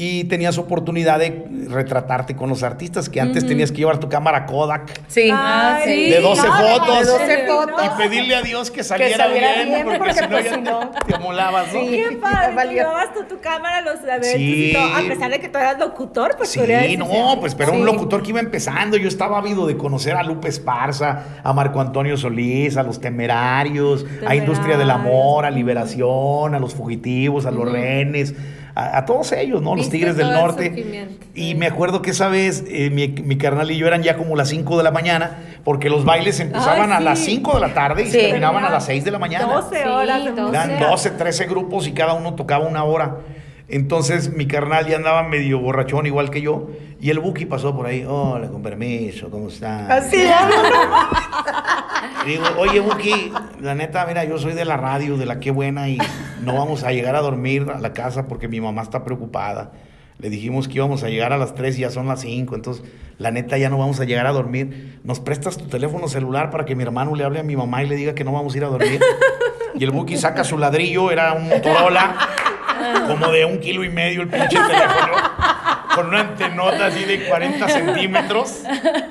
Y tenías oportunidad de retratarte con los artistas, que antes tenías que llevar tu cámara Kodak Sí. Ah, sí. de 12 fotos. De 12 fotos. y pedirle a Dios que saliera, saliera bien, bien, porque, porque, si no pues, ya no. te, te amolabas, ¿no? Sí. Qué padre, llevabas tú tu cámara a los eventos Sí. y todo, a pesar de que tú eras locutor, pues Sí, no, pues pero un locutor que iba empezando. Yo estaba ávido de conocer a Lupe Esparza, a Marco Antonio Solís, a los temerarios, a Industria del Amor, a Liberación, a los fugitivos, a los rehenes, a, a todos ellos, ¿no? Los Viste Tigres del Norte. Y me acuerdo que esa vez eh, mi, mi carnal y yo eran ya como las 5 de la mañana, porque los bailes empezaban Ay, a las sí. 5 de la tarde y Sí. se terminaban a las 6 de la mañana. 12 Sí, horas. de 12. música. Eran 12, 13 grupos y cada uno tocaba una hora. Entonces mi carnal ya andaba medio borrachón igual que yo. Y el Buki pasó por ahí. Hola, con permiso, ¿cómo están? Así. Y <laughs> digo, oye Buki, la neta, mira, yo soy de la radio, de la qué buena y no vamos a llegar a dormir a la casa porque mi mamá está preocupada. Le dijimos que íbamos a llegar a las 3 y ya son las 5, entonces la neta ya no vamos a llegar a dormir. ¿Nos prestas tu teléfono celular para que mi hermano le hable a mi mamá y le diga que no vamos a ir a dormir? Y el Buki saca su ladrillo, era un Motorola, como de un kilo y medio el pinche teléfono, con una antenota así de 40 centímetros,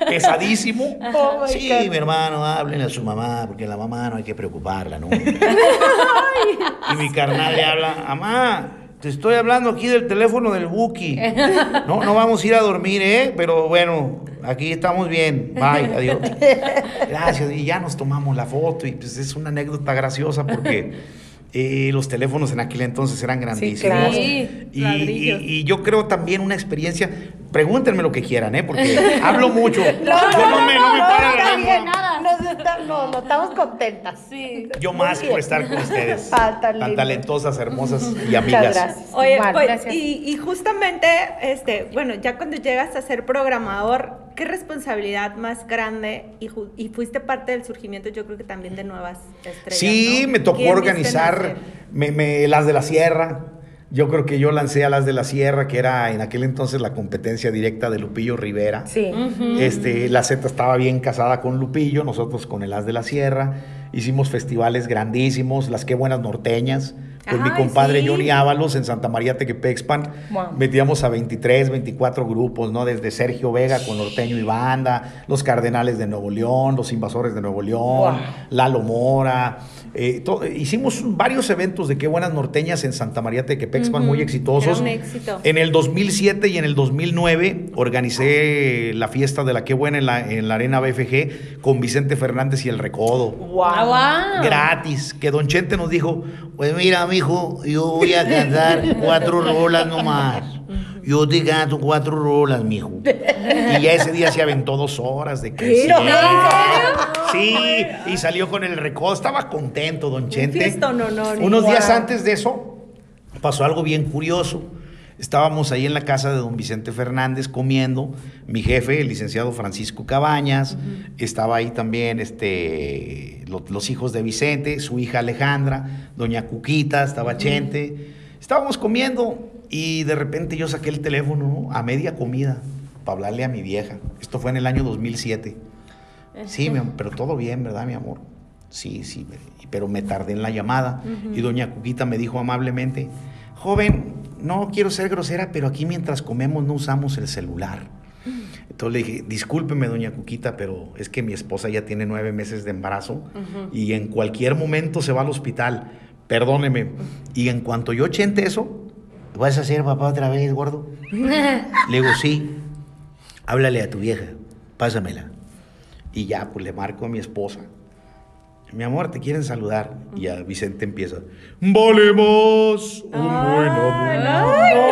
pesadísimo. Oh, sí, God. mi hermano, háblenle a su mamá, porque la mamá no hay que preocuparla, ¿no? <laughs> y mi carnal le habla, mamá, te estoy hablando aquí del teléfono del Buki. No, no vamos a ir a dormir, ¿eh? Pero bueno, aquí estamos bien. Bye, adiós. <laughs> Gracias. Y ya nos tomamos la foto y pues es una anécdota graciosa porque eh, los teléfonos en aquel entonces eran grandísimos. claro. Y, ladrillos. y- y yo creo también una experiencia, pregúntenme lo que quieran, ¿eh? Porque hablo mucho. yo no, me, no me para la está lengua. bien, nada. <laughs> Nos está- no, no, estamos contentas. Sí. Yo Muy más bien. por estar con ustedes. <laughs> Ah, tan talentosas, hermosas y Muchas amigas. gracias. Oye, pues, gracias. y, y justamente, este, bueno, ya cuando llegas a ser programador, ¿qué responsabilidad más grande? Y, fuiste parte del surgimiento, yo creo que también de nuevas estrellas. Sí, ¿no? me tocó ¿Quién viste organizar me- las de la Sierra. Yo creo que yo lancé a las de la Sierra, que era en aquel entonces la competencia directa de Lupillo Rivera. Sí. Este, la Z estaba bien casada con Lupillo, nosotros con el As de la Sierra. Hicimos festivales grandísimos, las Qué Buenas Norteñas, con mi Ay, compadre sí. Johnny Ábalos en Santa María Tequepexpan. Wow. Metíamos a 23, 24 grupos, ¿no? Desde Sergio Vega con Norteño y Banda, los Cardenales de Nuevo León, los Invasores de Nuevo León, Wow. Lalo Mora. Eh, to- hicimos varios eventos de Qué Buenas Norteñas en Santa María Tequepexpan, muy exitosos. Era un éxito. En el 2007 y en el 2009 organicé la fiesta de la Qué Buena en la, en la Arena BFG con Vicente Fernández y el Recodo. Ah, guau. Gratis, que Don Chente nos dijo, pues mira, mijo, yo voy a cantar cuatro rolas nomás. Yo te canto cuatro rolas, mijo. <laughs> Y ya ese día se aventó dos horas de que Sí, y salió con el recodo. Estaba contento, Don Chente. fiestón, no, no, Unos días Wow. antes de eso, pasó algo bien curioso. Estábamos ahí en la casa de don Vicente Fernández comiendo. Mi jefe, el licenciado Francisco Cabañas, estaba ahí también este, lo- los hijos de Vicente, su hija Alejandra, doña Cuquita, estaba Chente. Estábamos comiendo y de repente yo saqué el teléfono ¿no? a media comida para hablarle a mi vieja. Esto fue en el año 2007. Sí, mi pero todo bien, ¿verdad, mi amor? Sí, sí, pero me tardé en la llamada y doña Cuquita me dijo amablemente, joven, no quiero ser grosera, pero aquí mientras comemos no usamos el celular. Entonces le dije, discúlpeme, doña Cuquita, pero es que mi esposa ya tiene nueve meses de embarazo y en cualquier momento se va al hospital. Perdóneme. Y en cuanto yo chente eso, ¿vas a ser papá otra vez, gordo? <laughs> Le digo, sí. Háblale a tu vieja, pásamela. Y ya, pues le marco a mi esposa. Mi amor, te quieren saludar. Y ya Vicente empieza. Vale más un buen amor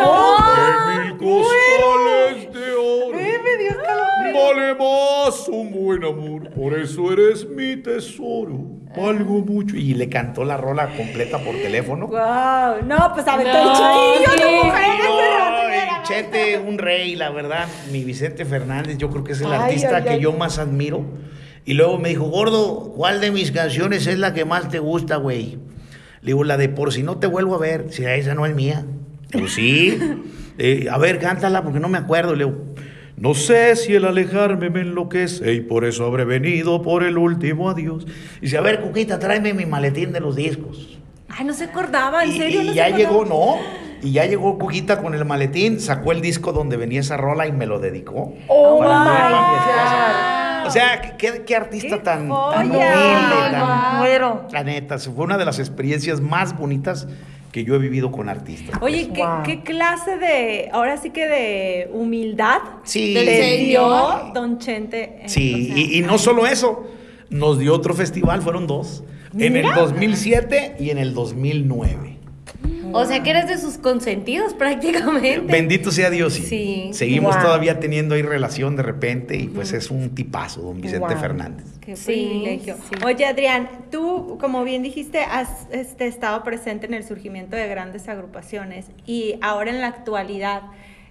que mil costales de oro. Vale más un buen amor, por eso eres mi tesoro. Valgo mucho. Y le cantó la rola completa por teléfono. Wow, no, pues aventó No, el chiquillo, sí. mujer. No, Chete, un rey, la verdad, mi Vicente Fernández, yo creo que es el Ay, artista ay, que ay. yo más admiro. Y luego me dijo, gordo, ¿cuál de mis canciones es la que más te gusta, güey? Le digo, la de por si no te vuelvo a ver, si esa no es mía. Le digo, sí. <laughs> Eh, a ver, cántala porque no me acuerdo. Le digo, no sé si el alejarme me enloquece y por eso habré venido por el último adiós. Y dice, a ver, Cuquita, tráeme mi maletín de los discos. Ay, no se acordaba, ¿en Y, serio? y no se ya acordaba? llegó, no. Y ya llegó Cuquita con el maletín, sacó el disco donde venía esa rola y me lo dedicó. Oh Para my God. O sea, ¿qué, qué artista ¡Qué tan, tan humilde, tan. Muero. La neta, fue una de las experiencias más bonitas que yo he vivido con artistas. Oye, pues. ¿qué, Wow. qué clase de, ahora sí que de humildad Sí. Le dio. Don Chente? Sí, y no solo eso, nos dio otro festival, fueron dos. En el 2007 y en el 2009. O sea que eres de sus consentidos <laughs> prácticamente. Bendito sea Dios, sí. Sí. Seguimos Wow. todavía teniendo ahí relación de repente y pues es un tipazo, don Vicente Wow. Fernández. Qué Sí, privilegio. sí. Oye, Adrián, tú, como bien dijiste, has este, estado presente en el surgimiento de grandes agrupaciones y ahora en la actualidad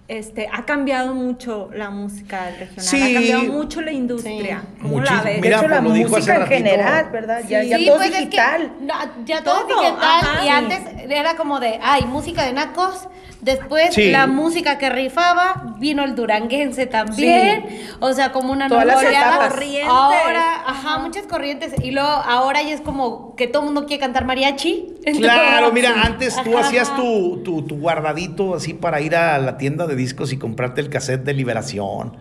este, ha cambiado mucho la música regional, Sí. ha cambiado mucho la industria. Sí. ¿Cómo la Muchísimo. ves? De Mira, hecho, la música en ratito. general, ¿verdad? Ya, ya Sí, todo pues es es que, digital. no, ya todo, digital. ajá, y sí. antes era como de, ay, música de nacos. Después Sí. la música que rifaba, vino el duranguense también. O sea, como una Todas nueva oleada. Corrientes. Ahora, ajá, muchas corrientes. Y luego ahora ya es como que todo el mundo quiere cantar mariachi. Claro, mira, antes tú hacías tu, tu, tu guardadito así para ir a la tienda de discos y comprarte el cassette de Liberación.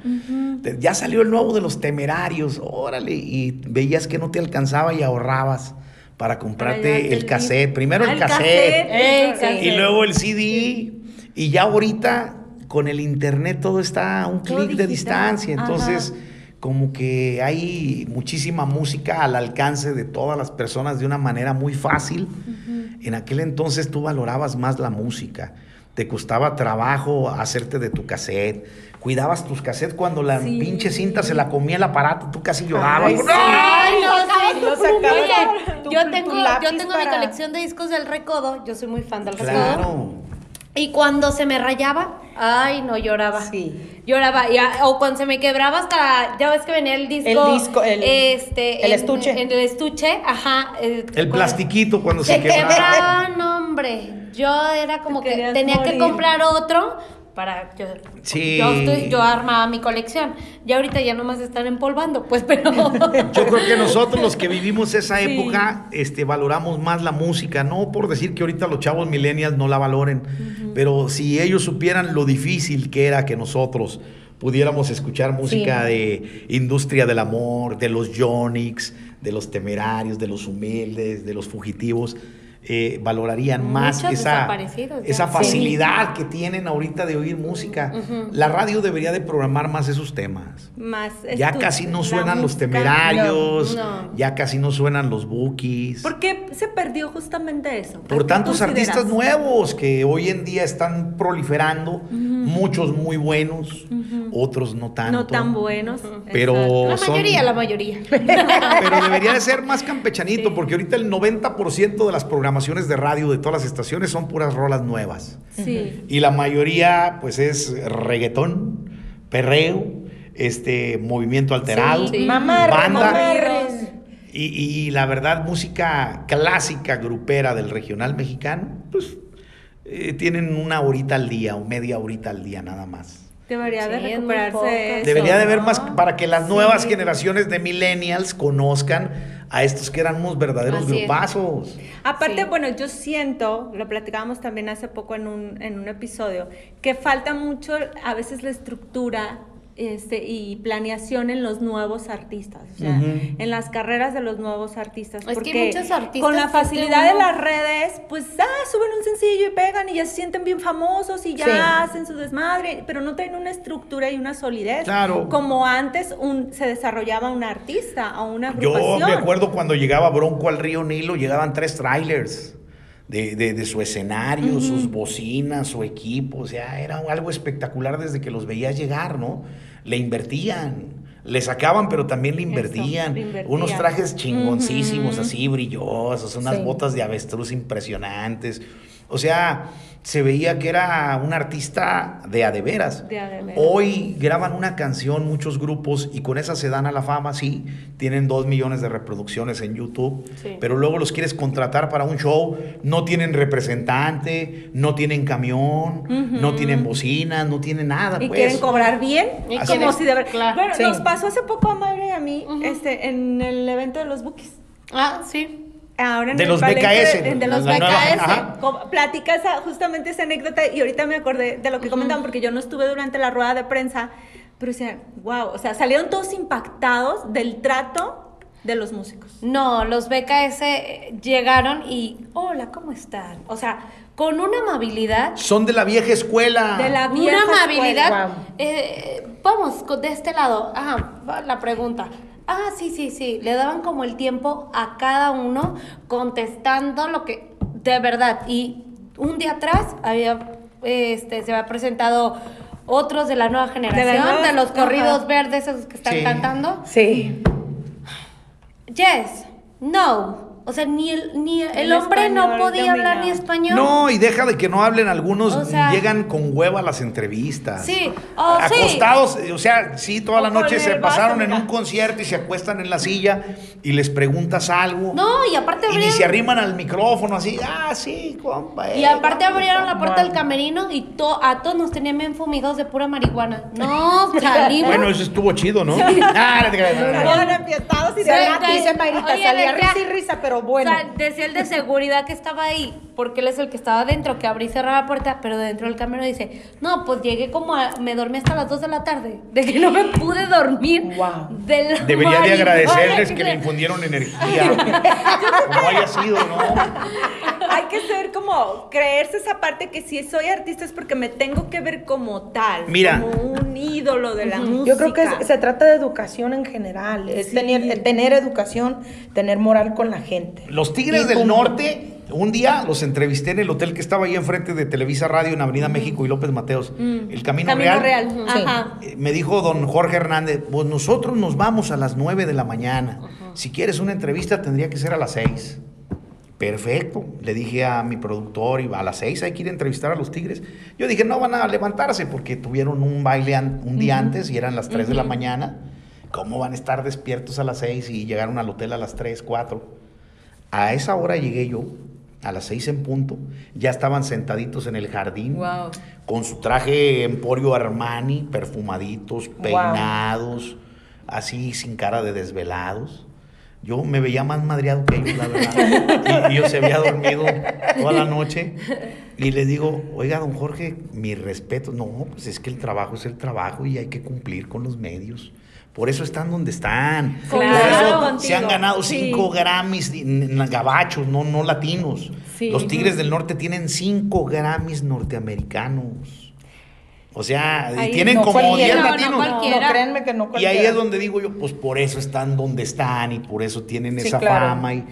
Ya salió el nuevo de los temerarios, órale, y veías que no te alcanzaba y ahorrabas para comprarte el el cassette. Primero Ah, el el cassette, cassette, Ey, el cassette. y luego el CD. Y ya ahorita con el internet todo está a un clic de distancia. Ajá. Entonces, como que hay muchísima música al alcance de todas las personas de una manera muy fácil. En aquel entonces tú valorabas más la música. Te costaba trabajo hacerte de tu cassette. Cuidabas tus cassettes cuando la Sí. pinche cinta se la comía el aparato, tú casi llorabas. Ay, ¡No! sí. Ay, no, sí. Lo sacabas Oye, tu- yo tengo, yo tengo mi colección de discos del Recodo. Yo soy muy fan del Recodo. Y cuando se me rayaba, ay, no lloraba. Sí. Lloraba. Y a- o cuando se me quebraba hasta, ya ves que venía el disco. El disco, el- este, el en- estuche. En el estuche, ajá. eh, El con- plastiquito cuando se, Se quebraba. quebraba, no, hombre. Yo era como Te que querías tenía que morir. comprar otro para yo, Sí. yo, estoy- yo armaba mi colección. Ya ahorita ya nomás están empolvando, pues, <laughs> pero. Yo creo que nosotros los que vivimos esa Sí. época, este, valoramos más la música, no por decir que ahorita los chavos millennials no la valoren, pero si ellos supieran lo difícil que era que nosotros pudiéramos escuchar música de industria del amor, de los Yonix, de los temerarios, de los humildes, de los fugitivos, eh, valorarían más Muchos esa, esa Sí. facilidad que tienen ahorita de oír música. La radio debería de programar más esos temas. Más Ya casi no suenan los temerarios, No, no. ya casi no suenan los bookies. ¿Por qué se perdió justamente eso? Por ¿Qué tantos artistas nuevos que hoy en día están proliferando, muchos muy buenos, otros no tanto. No tan buenos. Pero exacto. la son- mayoría, la mayoría. <laughs> Pero debería de ser más campechanito, porque ahorita el 90% de las programaciones de radio de todas las estaciones son puras rolas nuevas. Sí. Y la mayoría, pues, es reggaetón, perreo, este, movimiento alterado, Sí. Mamarre, banda. mamarre. Y, y la verdad, música clásica, grupera del regional mexicano, pues eh, tienen una horita al día o media horita al día nada más. Debería de Sí, poco. recuperarse eso, Debería de haber ¿no? más para que las nuevas Sí. generaciones de millennials conozcan a estos que eran unos verdaderos Así es. grupazos. Aparte, Sí. bueno, yo siento, lo platicábamos también hace poco en un, en un episodio, que falta mucho a veces la estructura este, y planeación en los nuevos artistas, o sea, en las carreras de los nuevos artistas. Es que porque muchos artistas con la que facilidad de las redes, pues ah, suben un sencillo y pegan y ya se sienten bien famosos y ya Sí. hacen su desmadre, pero no tienen una estructura y una solidez. Claro. Como antes un, se desarrollaba un artista o una Yo agrupación. me acuerdo cuando llegaba Bronco al río Nilo, llegaban tres trailers de, de- de su escenario, sus bocinas, su equipo, o sea, era algo espectacular desde que los veías llegar, ¿no? Le invertían, le sacaban, pero también le invertían. le invertían. Unos trajes chingoncísimos, así brillosos, unas Sí. botas de avestruz impresionantes. O sea, se veía que era un artista de a de veras. De a de veras. Hoy graban una canción muchos grupos y con esa se dan a la fama, sí, tienen dos millones de reproducciones en YouTube, Sí. pero luego los quieres contratar para un show, no tienen representante, no tienen camión, no tienen bocina, no tienen nada. Y pues. quieren cobrar bien, Y como quieren- si de verdad. claro. Bueno, Sí. nos pasó hace poco a Mayra y a mí, este, en el evento de los bookies. Ah, sí. Ahora en De el los palenque BKS, de, de los BKS. ajá. Co- Platica esa- justamente esa anécdota y ahorita me acordé de lo que comentaban porque yo no estuve durante la rueda de prensa, pero decían, wow, o sea, salieron todos impactados del trato de los músicos. No, los BKS llegaron y, hola, ¿cómo están? O sea, con una amabilidad, Son de la vieja escuela. De la vieja una amabilidad. escuela. Eh, vamos, de este lado. Ajá, la pregunta. Ah, sí, sí, sí. Le daban como el tiempo a cada uno contestando lo que de verdad. Y un día atrás había, este, se había presentado otros de la nueva generación, de, nueva- los corridos ajá. verdes esos que están Sí. cantando. Sí. Yes, no. O sea, ni el, ni el, El hombre no podía hablar ni español. No, y deja de que no hablen algunos, O sea- llegan con hueva a las entrevistas. Sí, oh, sí. Acostados, o sea, sí, toda la noche se pasaron en un concierto y se acuestan en la silla y les preguntas algo. No, y aparte Y ni abrieron, se arriman al micrófono así, ah, sí, compa. y eh, aparte no, abrieron la puerta del camerino y to- a todos nos tenían bien fumigados de pura marihuana. No, <laughs> salimos. Bueno, eso estuvo chido, ¿no? <laughs> Ah, no no, no, no. Y de Sí, verdad. sí. Dice Mayrita, Oye, salía decía- risa y risa, pero bueno. O sea, decía el de seguridad que estaba ahí, porque él es el que estaba adentro, que abrí y cerraba la puerta, pero dentro del camerino dice, no, pues llegué como a, me dormí hasta las 2 de la tarde, de que no me pude dormir. Wow. de Debería de agradecerles que le infundieron energía. Como haya sido, ¿no? <laughs> Hay que ser como, creerse esa parte que si soy artista es porque me tengo que ver como tal. Mira. Como un ídolo de la música. Yo creo que es- se trata de educación en general, es Sí. tener, tener educación, tener moral con la gente. Los Tigres Y del. Norte, un día los entrevisté en el hotel que estaba ahí enfrente de Televisa Radio en Avenida México y López Mateos, el Camino, Camino Real. Real. Ajá. Eh, Me dijo don Jorge Hernández, pues nosotros nos vamos a las 9 de la mañana. Si quieres una entrevista tendría que ser a las 6. Perfecto. Le dije a mi productor, y a las 6 hay que ir a entrevistar a los Tigres. Yo dije, no van a levantarse porque tuvieron un baile un día antes y eran las 3 de la mañana. ¿Cómo van a estar despiertos a las 6 y llegaron al hotel a las 3, 4? A esa hora llegué yo, a las 6 en punto. Ya estaban sentaditos en el jardín Wow. con su traje Emporio Armani, perfumaditos, peinados, así sin cara de desvelados. Yo me veía más madreado que ellos, la verdad. y, y yo se había dormido toda la noche. Y le digo, oiga, don Jorge, mi respeto. No, pues es que el trabajo es el trabajo y hay que cumplir con los medios. Por eso están donde están. Por Claro, eso se han ganado Sí. cinco Grammys gabachos, no, no latinos. Sí. Los Tigres del Norte tienen cinco Grammys norteamericanos. O sea, y Ahí tienen no como cualquiera. 10 No, no latinos. cualquiera. No, créanme que no y cualquiera. ahí es donde digo yo, pues por eso están donde están y por eso tienen Sí, esa claro. fama. Y,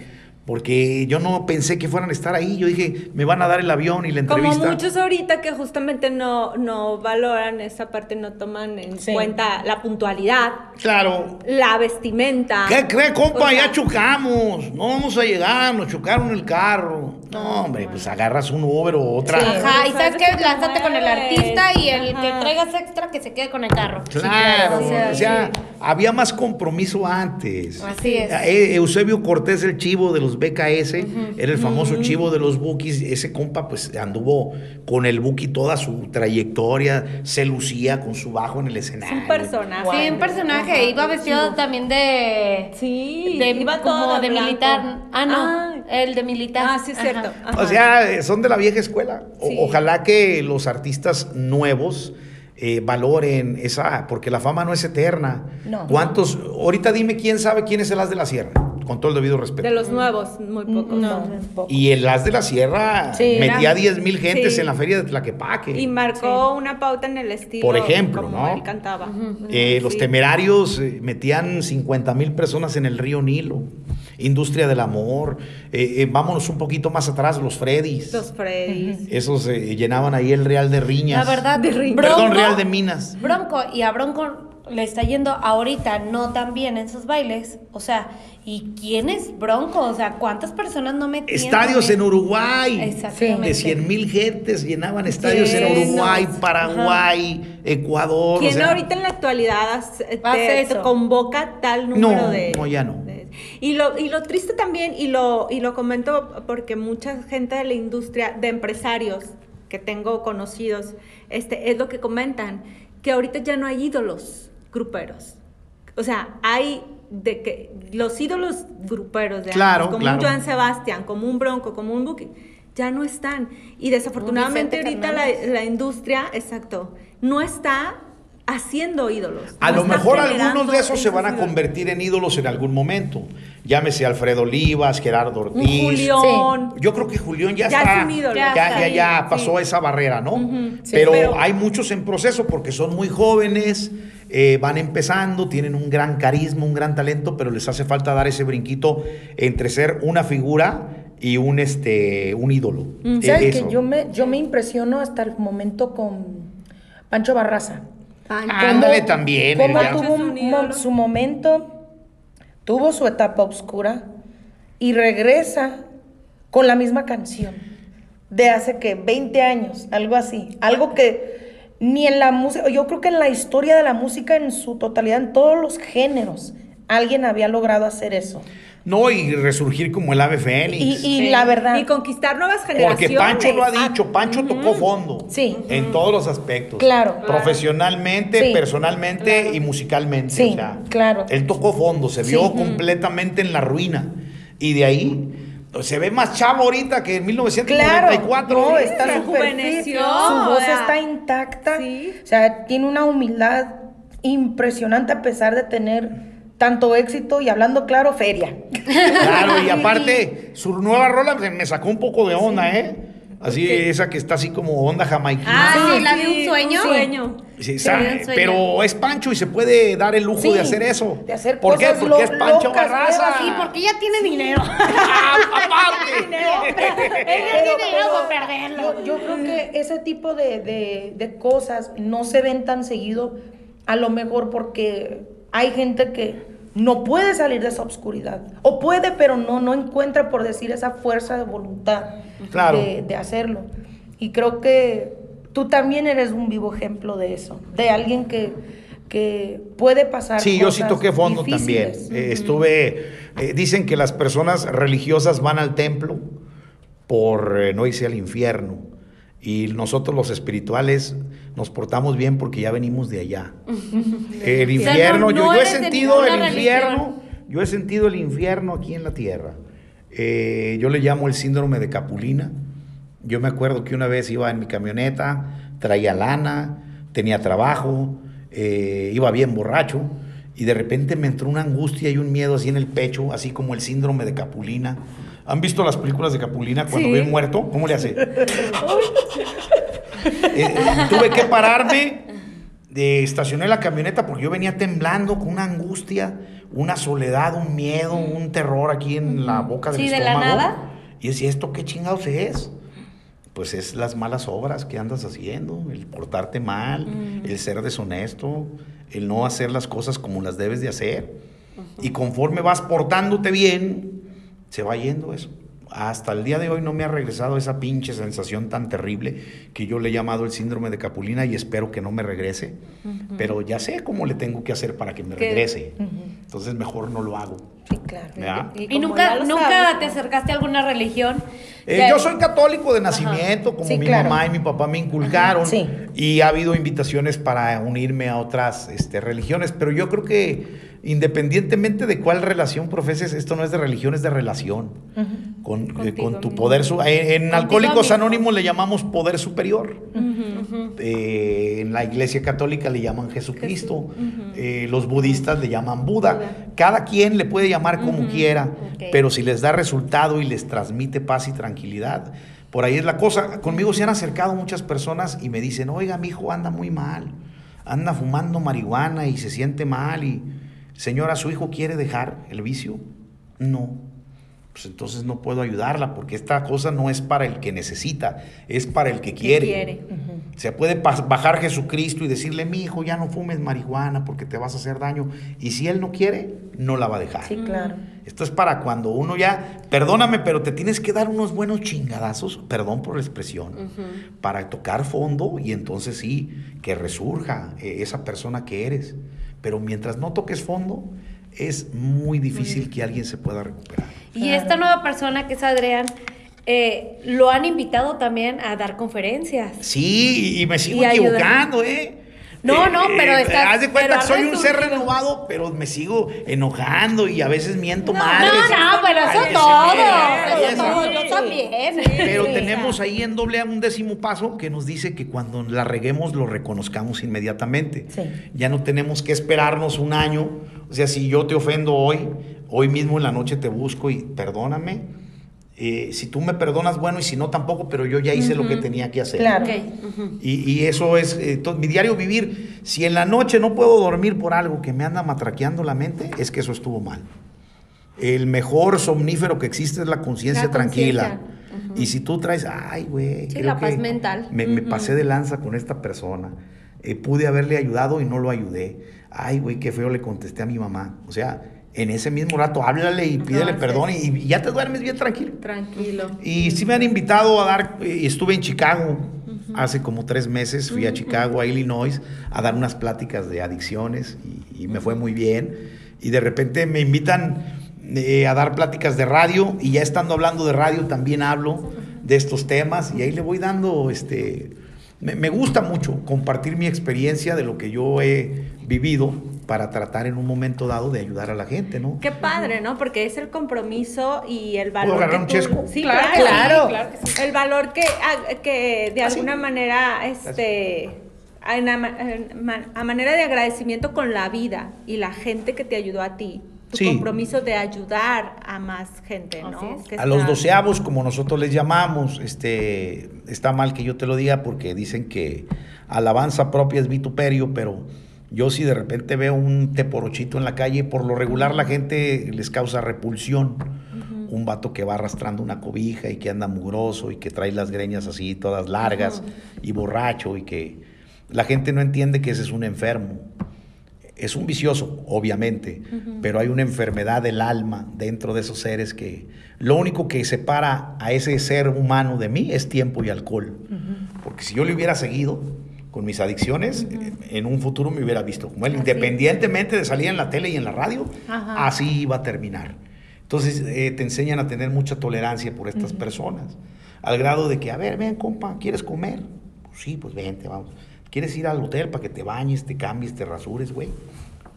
porque yo no pensé que fueran a estar ahí. Yo dije, me van a dar el avión y la Como entrevista. muchos ahorita que justamente no, no valoran esa parte, no toman en Sí. cuenta la puntualidad, Claro. la vestimenta. ¿Qué cree, compa? O sea, ya chocamos. No vamos a llegar, nos chocaron el carro. No, hombre, pues agarras un Uber o otra. Sí. Ajá, y sabes qué, lánzate con el artista y el que traigas extra que se quede con el carro. Claro, Sí, claro. o sea, había más compromiso antes. Así es. Eh, Eusebio Cortés, el chivo de los BKS, era el famoso chivo de los Bookies. Ese compa, pues anduvo con el Buki toda su trayectoria, se lucía con su bajo en el Es escenario. un personaje. Sí, un personaje. Iba vestido también de. Sí, de, iba todo como de militar. Ah, no. Ah. el de militar. Ah, sí, es cierto. Ajá. Ajá. O sea, son de la vieja escuela. O- Sí. Ojalá que los artistas nuevos eh, valoren esa, porque la fama no es eterna. No. ¿Cuántos? Ahorita dime quién sabe quién es el As de la Sierra, con todo el debido respeto. de los nuevos, muy pocos. No, poco. Y el As de la Sierra Sí, metía era- 10 mil gentes Sí. en la feria de Tlaquepaque. Y marcó una pauta en el estilo. Por ejemplo, como ¿no? él cantaba. Eh, los temerarios eh, metían 50 mil personas en el río Nilo. Industria del amor. Eh, eh, vámonos un poquito más atrás, los Freddys. Los Freddys. Esos eh, llenaban ahí el Real de Riñas. La verdad, De. Bronco, Perdón, Real de Minas. Bronco, y a Bronco le está yendo ahorita no tan bien en sus bailes. O sea, ¿y quién es Bronco? O sea, ¿cuántas personas no metían? Estadios en Uruguay. Exactamente. De 100 mil gentes llenaban estadios en. Uruguay, Ajá. Paraguay, Ecuador. o ¿Quién sea, ahorita en la actualidad te, eso? te convoca tal número No, de... no, ya no. de- y, lo, y lo triste también, y lo, y lo comento porque mucha gente de la industria, de empresarios que tengo conocidos, este, es lo que comentan, que ahorita ya no hay ídolos gruperos. O sea, hay de que los ídolos gruperos de Claro, antes, como claro. un Joan Sebastián, como un Bronco, como un Buki, ya no están. Y desafortunadamente ahorita la, industria, exacto, no está haciendo ídolos. A no lo mejor algunos de esos se van a ídolos. convertir en ídolos en algún momento. Llámese Alfredo Olivas, Gerardo Ortiz. Julión. Yo creo que Julián ya, Ya está. es un ídolo. Ya, Ya ya, pasó sí. esa barrera, ¿no? Sí. pero, Pero- hay muchos en proceso porque son muy jóvenes, eh, van empezando, tienen un gran carisma, un gran talento, pero les hace falta dar ese brinquito entre ser una figura y un, este, un ídolo. Mm. Eh, ¿Sabes eso. que yo me, yo me impresiono hasta el momento con Pancho Barraza? Pancho. Ándale también. Cómo tuvo un su momento, tuvo su etapa oscura y regresa con la misma canción de hace que 20 años, algo así, algo que ni en la música, yo creo que en la historia de la música en su totalidad, en todos los géneros, alguien había logrado hacer eso. No, y resurgir como el ave fénix. Y, y Sí. la verdad, Y conquistar nuevas generaciones. Porque Pancho lo ha Ah, dicho, Pancho tocó fondo. Sí. En todos los aspectos. Claro. Profesionalmente, Sí. personalmente y musicalmente. Sí, o sea, claro. Él tocó fondo, se vio Sí. completamente en la ruina. Y de ahí pues, se ve más chavo ahorita que en Claro, 1994. no, está Se rejuveneció, su voz está intacta, sí. o sea, tiene una humildad impresionante a pesar de tener tanto éxito y hablando claro, feria. Claro, y aparte, <laughs> su nueva rola me sacó un poco de onda, ¿eh? Así, esa que está así como onda jamaiquina. Ah, sí, la de un sueño. Un sueño. Sí, Sí, sabe, un sueño. pero es Pancho y se puede dar el lujo Sí, de hacer eso. de hacer ¿Por qué? Porque es Pancho Barraza. Sí, porque ella tiene dinero. <laughs> Ah, aparte. ella tiene dinero para perderlo. Yo, yo creo que ese tipo de, de- de cosas no se ven tan seguido, a lo mejor porque hay gente que no puede salir de esa oscuridad. O puede, pero no, no encuentra, por decir, esa fuerza de voluntad Claro. de, de hacerlo. Y creo que tú también eres un vivo ejemplo de eso, de alguien que, que puede pasar. Sí, yo sí toqué fondo también. Eh, estuve, eh, dicen que las personas religiosas van al templo por eh, no irse al infierno. Y nosotros los espirituales nos portamos bien porque ya venimos de allá. <laughs> El sea, infierno, no- yo, no yo he sentido el infierno, religión. yo he sentido el infierno aquí en la tierra. Eh, yo le llamo el síndrome de Capulina. Yo me acuerdo que una vez iba en mi camioneta, traía lana, tenía trabajo, eh, iba bien borracho y de repente me entró una angustia y un miedo así en el pecho, así como el síndrome de Capulina. ¿Han visto las películas de Capulina cuando Sí. ven muerto? ¿Cómo le hace? <laughs> Eh, tuve que pararme, de, estacioné la camioneta porque yo venía temblando con una angustia, una soledad, un miedo, un terror aquí en la boca del Sí, de la estómago. nada. Y decía, ¿esto qué chingados es? Pues es las malas obras que andas haciendo, el portarte mal, el ser deshonesto, el no hacer las cosas como las debes de hacer. Y conforme vas portándote bien, se va yendo eso. Hasta el día de hoy no me ha regresado esa pinche sensación tan terrible que yo le he llamado el síndrome de Capulina y espero que no me regrese. Pero ya sé cómo le tengo que hacer para que me regrese. Entonces mejor no lo hago. Sí, claro. Y nunca, nunca sabes, te acercaste a alguna religión. Eh, yo soy católico de nacimiento, como Sí, mi claro. mamá y mi papá me inculcaron. Sí. Y ha habido invitaciones para unirme a otras este, religiones, pero yo creo que independientemente de cuál relación profeses, esto no es de religión, es de relación. con, eh, con tu mismo. poder. su- eh, en Alcohólicos mismo. Anónimos le llamamos poder superior. Eh, en la iglesia católica le llaman Jesucristo. Eh, los budistas le llaman Buda. Cada quien le puede llamar como quiera, pero si les da resultado y les transmite paz y tranquilidad. Por ahí es la cosa. Conmigo se han acercado muchas personas y me dicen, oiga, mi hijo anda muy mal. Anda fumando marihuana y se siente mal. Y, señora, ¿su hijo quiere dejar el vicio? No. pues entonces no puedo ayudarla porque esta cosa no es para el que necesita, es para el que quiere. quiere. Se puede bajar Jesucristo y decirle, mi hijo, ya no fumes marihuana porque te vas a hacer daño. Y si él no quiere, no la va a dejar. Sí, claro. Esto es para cuando uno ya, perdóname, pero te tienes que dar unos buenos chingadazos, perdón por la expresión, para tocar fondo y entonces sí, que resurja eh, esa persona que eres. Pero mientras no toques fondo, es muy difícil que alguien se pueda recuperar. Y esta nueva persona que es Adrián, eh, lo han invitado también a dar conferencias. Sí, y me sigo Y equivocando, ¿eh? No, Eh, no, pero eh, estás- Haz de cuenta pero que soy un ser renovado, pero me sigo enojando y a veces miento No, madres. no, pero Ay, eso todo. Eso todo, yo también. Pero Sí. tenemos ahí en doble A un décimo paso que nos dice que cuando la reguemos lo reconozcamos inmediatamente. Sí. Ya no tenemos que esperarnos un año. O sea, si yo te ofendo hoy, hoy mismo en la noche te busco y perdóname. Eh, si tú me perdonas, bueno, y si no, tampoco, pero yo ya hice lo que tenía que hacer. Claro. Y, y eso es eh, mi diario vivir. Si en la noche no puedo dormir por algo que me anda matraqueando la mente, es que eso estuvo mal. El mejor somnífero que existe es la conciencia La tranquila. Y si tú traes, ay, güey. Sí, creo la paz mental. Me, pasé de lanza con esta persona. Eh, pude haberle ayudado y no lo ayudé. Ay, güey, qué feo le contesté a mi mamá. O sea, en ese mismo rato, háblale y pídele sí. perdón y, y ya te duermes bien tranquilo. Tranquilo. Y sí me han invitado a dar, eh, estuve en Chicago hace como tres meses, fui a Chicago, a Illinois, a dar unas pláticas de adicciones y, y me fue muy bien. Y de repente me invitan eh, a dar pláticas de radio y ya estando hablando de radio también hablo de estos temas y ahí le voy dando, este, me, me gusta mucho compartir mi experiencia de lo que yo he vivido para tratar en un momento dado de ayudar a la gente, ¿no? Qué padre, ¿no? Porque es el compromiso y el valor. agarrar que un tú- chesco? Sí, Claro, claro. claro. El valor que, a, que de Ah, sí. alguna manera, este, a, en ama- en ma- a manera de agradecimiento con la vida y la gente que te ayudó a ti. Tu Sí. compromiso de ayudar a más gente, ¿no? Así es. Que A los doceavos, como nosotros les llamamos, este, está mal que yo te lo diga porque dicen que alabanza propia es vituperio, pero yo si de repente veo un teporochito en la calle, por lo regular la gente les causa repulsión. Un vato que va arrastrando una cobija y que anda mugroso y que trae las greñas así todas largas y borracho y que la gente no entiende que ese es un enfermo. Es un vicioso, obviamente, pero hay una enfermedad del alma dentro de esos seres que lo único que separa a ese ser humano de mí es tiempo y alcohol. Porque si yo le hubiera seguido con mis adicciones, eh, en un futuro me hubiera visto como él, independientemente de salir en la tele y en la radio, Ajá. así iba a terminar. Entonces eh, te enseñan a tener mucha tolerancia por estas personas, al grado de que, a ver, ven, compa, ¿quieres comer? Pues sí, pues vente, vamos. ¿Quieres ir al hotel para que te bañes, te cambies, te rasures, güey?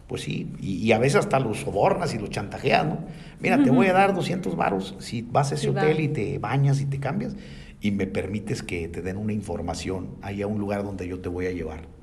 Pues sí, y, y a veces hasta los sobornas y los chantajeas, ¿no? Mira, te voy a dar 200 varos si vas a ese Sí, va. hotel y te bañas y te cambias y me permites que te den una información a un lugar donde yo te voy a llevar.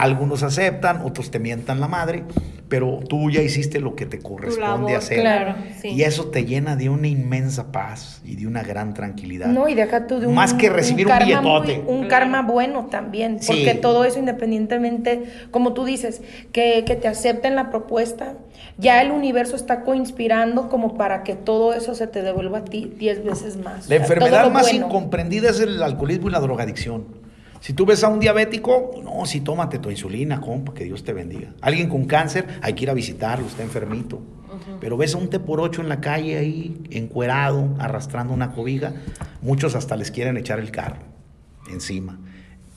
Algunos aceptan, otros te mientan la madre, pero tú ya hiciste lo que te corresponde labor, hacer. claro, sí. Y eso te llena de una inmensa paz y de una gran tranquilidad. No, y deja tú de un Más que recibir un karma billetote. muy- un karma bueno también, Sí. porque todo eso independientemente, como tú dices, que, que te acepten la propuesta, ya el universo está coinspirando como para que todo eso se te devuelva a ti diez veces más. La O sea, todo enfermedad más bueno. incomprendida es el alcoholismo y la drogadicción. Si tú ves a un diabético, no, sí, tómate tu insulina, compa, que Dios te bendiga. Alguien con cáncer, hay que ir a visitarlo, está enfermito. Pero ves a un té por ocho en la calle ahí, encuerado, arrastrando una cobija, muchos hasta les quieren echar el carro encima.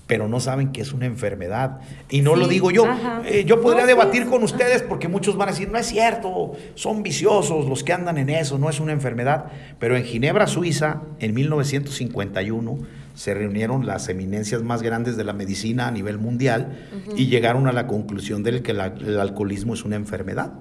Pero no saben que es una enfermedad. Y no lo digo yo. Eh, yo podría No, debatir sí, con ustedes porque muchos van a decir, no es cierto, son viciosos los que andan en eso, no es una enfermedad. Pero en Ginebra, Suiza, en 1951, se reunieron las eminencias más grandes de la medicina a nivel mundial y llegaron a la conclusión de que la- el alcoholismo es una enfermedad.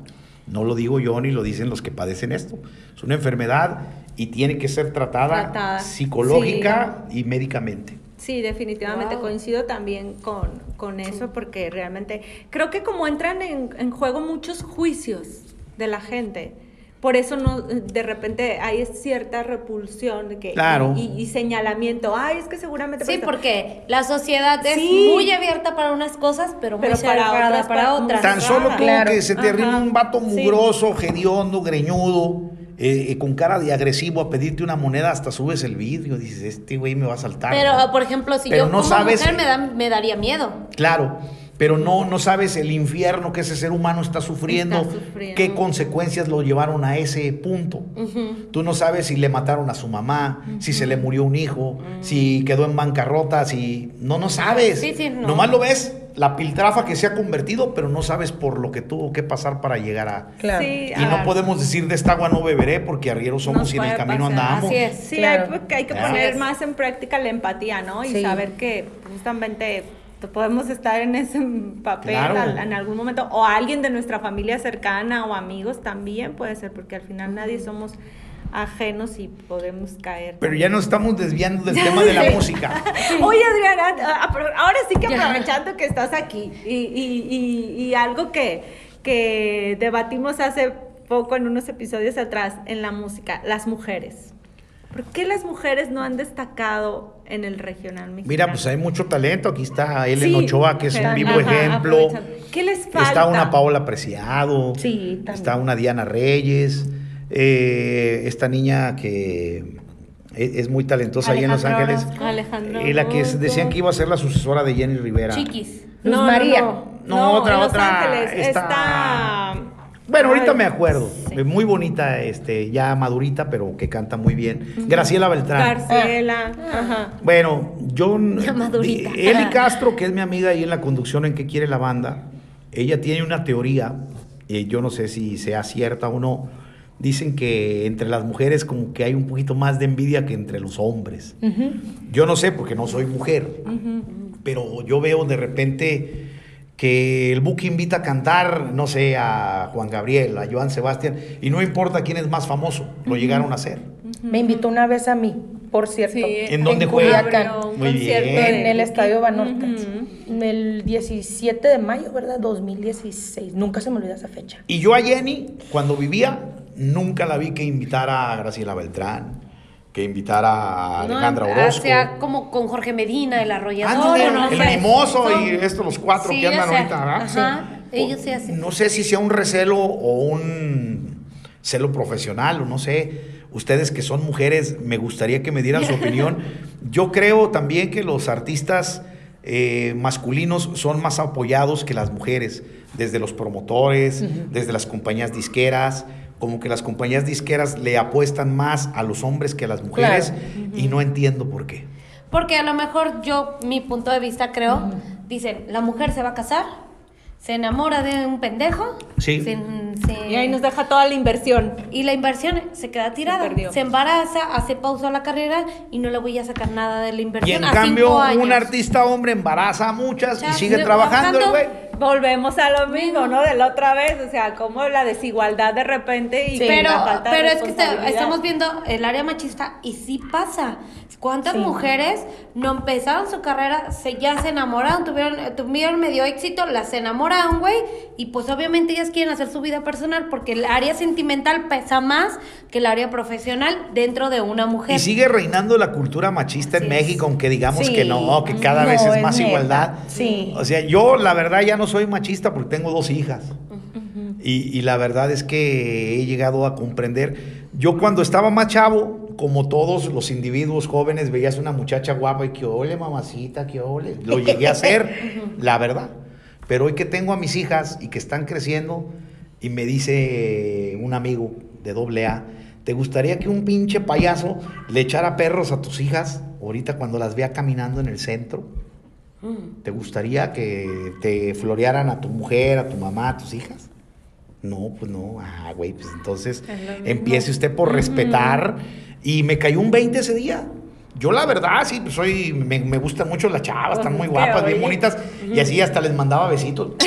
No lo digo yo ni lo dicen los que padecen esto. Es una enfermedad y tiene que ser tratada, Tratada. psicológica y médicamente. Sí, definitivamente Wow. coincido también con, con eso porque realmente creo que como entran en, en juego muchos juicios de la gente, por eso no de repente hay cierta repulsión de que, Claro. y, y señalamiento, ay, es que seguramente... Sí, esto". porque la sociedad es Sí. muy abierta para unas cosas, pero muy Pero para cerrada otras, para pa- otras. Tan solo tú Claro. que se te arrima Ajá. un vato Sí. mugroso, hediondo, greñudo, eh, eh, con cara de agresivo a pedirte una moneda, hasta subes el vidrio. Dices, este güey me va a saltar. Pero, ¿no? por ejemplo, si Pero yo no como sabes- mujer me, da- me daría miedo. Claro, pero no, no sabes el infierno que ese ser humano está sufriendo, Está sufriendo. qué consecuencias lo llevaron a ese punto. Tú no sabes si le mataron a su mamá, si se le murió un hijo, si quedó en bancarrota, si... No, no sabes. Sí, sí, no. Nomás lo ves, la piltrafa que se ha convertido, pero no sabes por lo que tuvo que pasar para llegar a... Claro. Sí, Y no podemos decir de esta agua no beberé porque arrieros somos y en el camino pasar. andamos. Así es. Sí, Claro. hay, que- hay que Así poner más en práctica la empatía, ¿no? Y Sí. saber que justamente podemos estar en ese papel Claro. al- en algún momento, o alguien de nuestra familia cercana o amigos también puede ser, porque al final nadie somos ajenos y podemos caer. Pero ya nos estamos desviando del tema de la <laughs> música. Oye, Adriana, ah, apro- ahora sí que aprovechando que estás aquí y, y- y- y algo que, que debatimos hace poco en unos episodios atrás en la música, las mujeres. ¿Por qué las mujeres no han destacado en el regional mexicano? Mira, pues hay mucho talento. Aquí está Ellen Sí, Ochoa, que es un vivo ajá, ejemplo. ¿Qué les falta? Está una Paola Preciado. Sí, también. Está una Diana Reyes. eh, esta niña que es, es muy talentosa ahí en Los Ángeles. Orozco. Alejandra Eh, la que decían que iba a ser la sucesora de Jenny Rivera. Chiquis. Luz María. No, otra, en Los otra, Ángeles esta- está... Bueno, ahorita Ay, me acuerdo. sí. Muy bonita, este, ya madurita, pero que canta muy bien. Graciela Beltrán. Garciela, ajá. Bueno, yo. <laughs> Ya madurita. Eli Castro, que es mi amiga ahí en la conducción en qué quiere la banda, ella tiene una teoría, eh, yo no sé si sea cierta o no. Dicen que entre las mujeres como que hay un poquito más de envidia que entre los hombres. Yo no sé porque no soy mujer, pero yo veo de repente que el Buki invita a cantar, no sé, a Juan Gabriel, a Joan Sebastián, y no importa quién es más famoso, lo llegaron a hacer. Me invitó una vez a mí, por cierto. Sí, ¿En dónde? Culiacán. un Muy concierto bien. En el. Estadio Banorte. El 17 de mayo, ¿verdad? 2016. Nunca se me olvida esa fecha. Y yo a Jenny, cuando vivía, nunca la vi que invitara a Graciela Beltrán, que invitara a No, Alejandra Orozco. O sea, como con Jorge Medina, el arrollador. Ándale, no el mimoso Son- y estos los cuatro Sí, que andan sea, ahorita, ¿verdad? Ajá, Sí. ellos sí hacen. No sé si sea un recelo o un celo profesional o no sé. Ustedes que son mujeres, me gustaría que me dieran su <laughs> opinión. Yo creo también que los artistas eh, masculinos son más apoyados que las mujeres, desde los promotores, desde las compañías disqueras, como que las compañías disqueras le apuestan más a los hombres que a las mujeres y no entiendo por qué. Porque a lo mejor yo, mi punto de vista creo, dicen, la mujer se va a casar, se enamora de un pendejo, Sí. se- se- Y ahí nos deja toda la inversión. y la inversión se queda tirada, se, embaraza, hace pausa la carrera y no le voy a sacar nada de la Y inversión. en a cambio, un artista hombre embaraza a muchas y Ya, sigue trabajando güey. Volvemos a lo mismo, ¿no? De la otra vez, o sea, como la desigualdad de repente y Sí. pero, la falta de pero es que estamos viendo el área machista y sí pasa. ¿Cuántas Sí. mujeres no empezaron su carrera, se, ya se enamoraron, tuvieron, tuvieron medio éxito, las enamoraron, güey? Y pues obviamente ellas quieren hacer su vida personal porque el área sentimental pesa más que el área profesional dentro de una mujer. Y sigue reinando la cultura machista en es. México, aunque digamos Sí. que no, que cada No, vez es es más neta. igualdad. Sí. O sea, yo la verdad ya no soy machista porque tengo dos hijas. y, y la verdad es que he llegado a comprender. Yo cuando estaba más chavo, como todos los individuos jóvenes, veías una muchacha guapa y que ole mamacita, que ole. Lo llegué a hacer, <laughs> la verdad. Pero hoy que tengo a mis hijas y que están creciendo, y me dice un amigo de doble A, ¿te gustaría que un pinche payaso le echara perros a tus hijas ahorita cuando las vea caminando en el centro? ¿Te gustaría que te florearan a tu mujer, a tu mamá, a tus hijas? No, pues no. Ah, güey, pues entonces empiece usted por respetar. Y me cayó un 20 ese día. Yo la verdad, sí, pues soy, me, me gustan mucho las chavas, están muy Qué guapas, bien bonitas. Y así hasta les mandaba besitos. <laughs>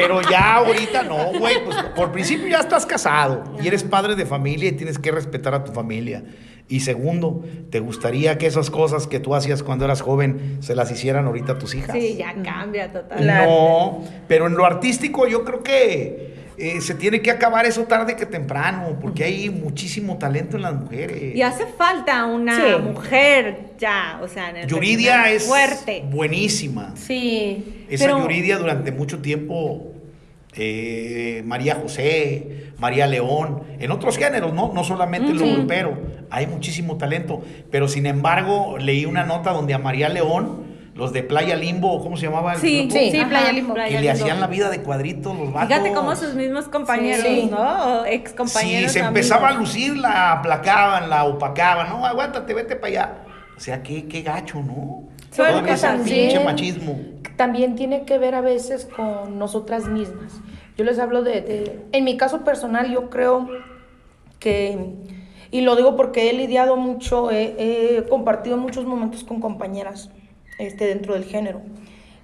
Pero ya ahorita no, güey, pues por principio ya estás casado y eres padre de familia y tienes que respetar a tu familia. Y segundo, ¿te gustaría que esas cosas que tú hacías cuando eras joven se las hicieran ahorita a tus hijas? Sí, ya cambia totalmente. No, pero en lo artístico yo creo que eh, se tiene que acabar eso tarde que temprano, porque hay muchísimo talento en las mujeres. Y hace falta una Sí. mujer ya, o sea, en el Yuridia es fuerte. buenísima. Sí. Esa Pero- Yuridia durante mucho tiempo eh, María José, María León, en otros géneros, ¿no? No solamente lo Sí. grupero, hay muchísimo talento. Pero sin embargo, leí una nota donde a María León, los de Playa Limbo, ¿cómo se llamaba el Sí, grupo? Sí, Playa Limbo. Que Playa le Limbo. hacían la vida de cuadritos los vatos. Fíjate cómo sus mismos compañeros, Sí. ¿no? O ex compañeros. Si se empezaba a lucir, la aplacaban, la opacaban. No, aguántate, vete para allá. O sea, qué, qué gacho, ¿no? Todo pues ese también- pinche machismo. también tiene que ver a veces con nosotras mismas. Yo les hablo de, de- en mi caso personal, yo creo que, y lo digo porque he lidiado mucho, he, he compartido muchos momentos con compañeras este, dentro del género.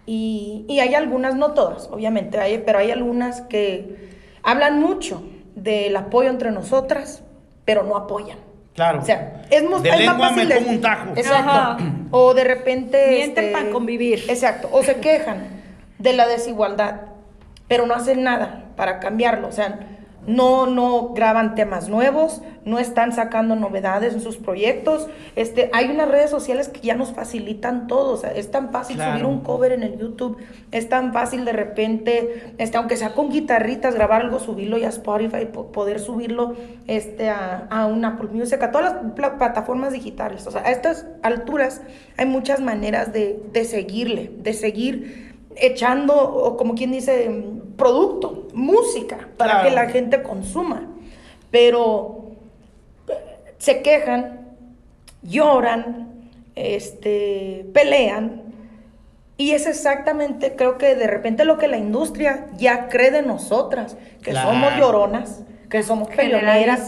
Y, y hay algunas, no todas, obviamente, hay, pero hay algunas que hablan mucho del apoyo entre nosotras, pero no apoyan. Claro. O sea, es, De es lengua más fácil me de- como un tajo. Exacto. Ajá. O de repente. este, Mienten para convivir. Exacto. O se quejan de la desigualdad, pero no hacen nada para cambiarlo. O sea, no, no graban temas nuevos, no están sacando novedades en sus proyectos. Este, hay unas redes sociales que ya nos facilitan todo. O sea, es tan fácil Claro. subir un cover en el YouTube, es tan fácil de repente, este, aunque sea con guitarritas, grabar algo, subirlo ya a Spotify, po- poder subirlo este, a, a un Apple Music, a todas las pla- plataformas digitales. O sea, a estas alturas hay muchas maneras de, de seguirle, de seguir echando, o como quien dice, producto, música, para Claro. que la gente consuma. Pero eh, se quejan, lloran, este, pelean. Y es exactamente, creo que de repente lo que la industria ya cree de nosotras, que Claro. somos lloronas, que somos peleoneras,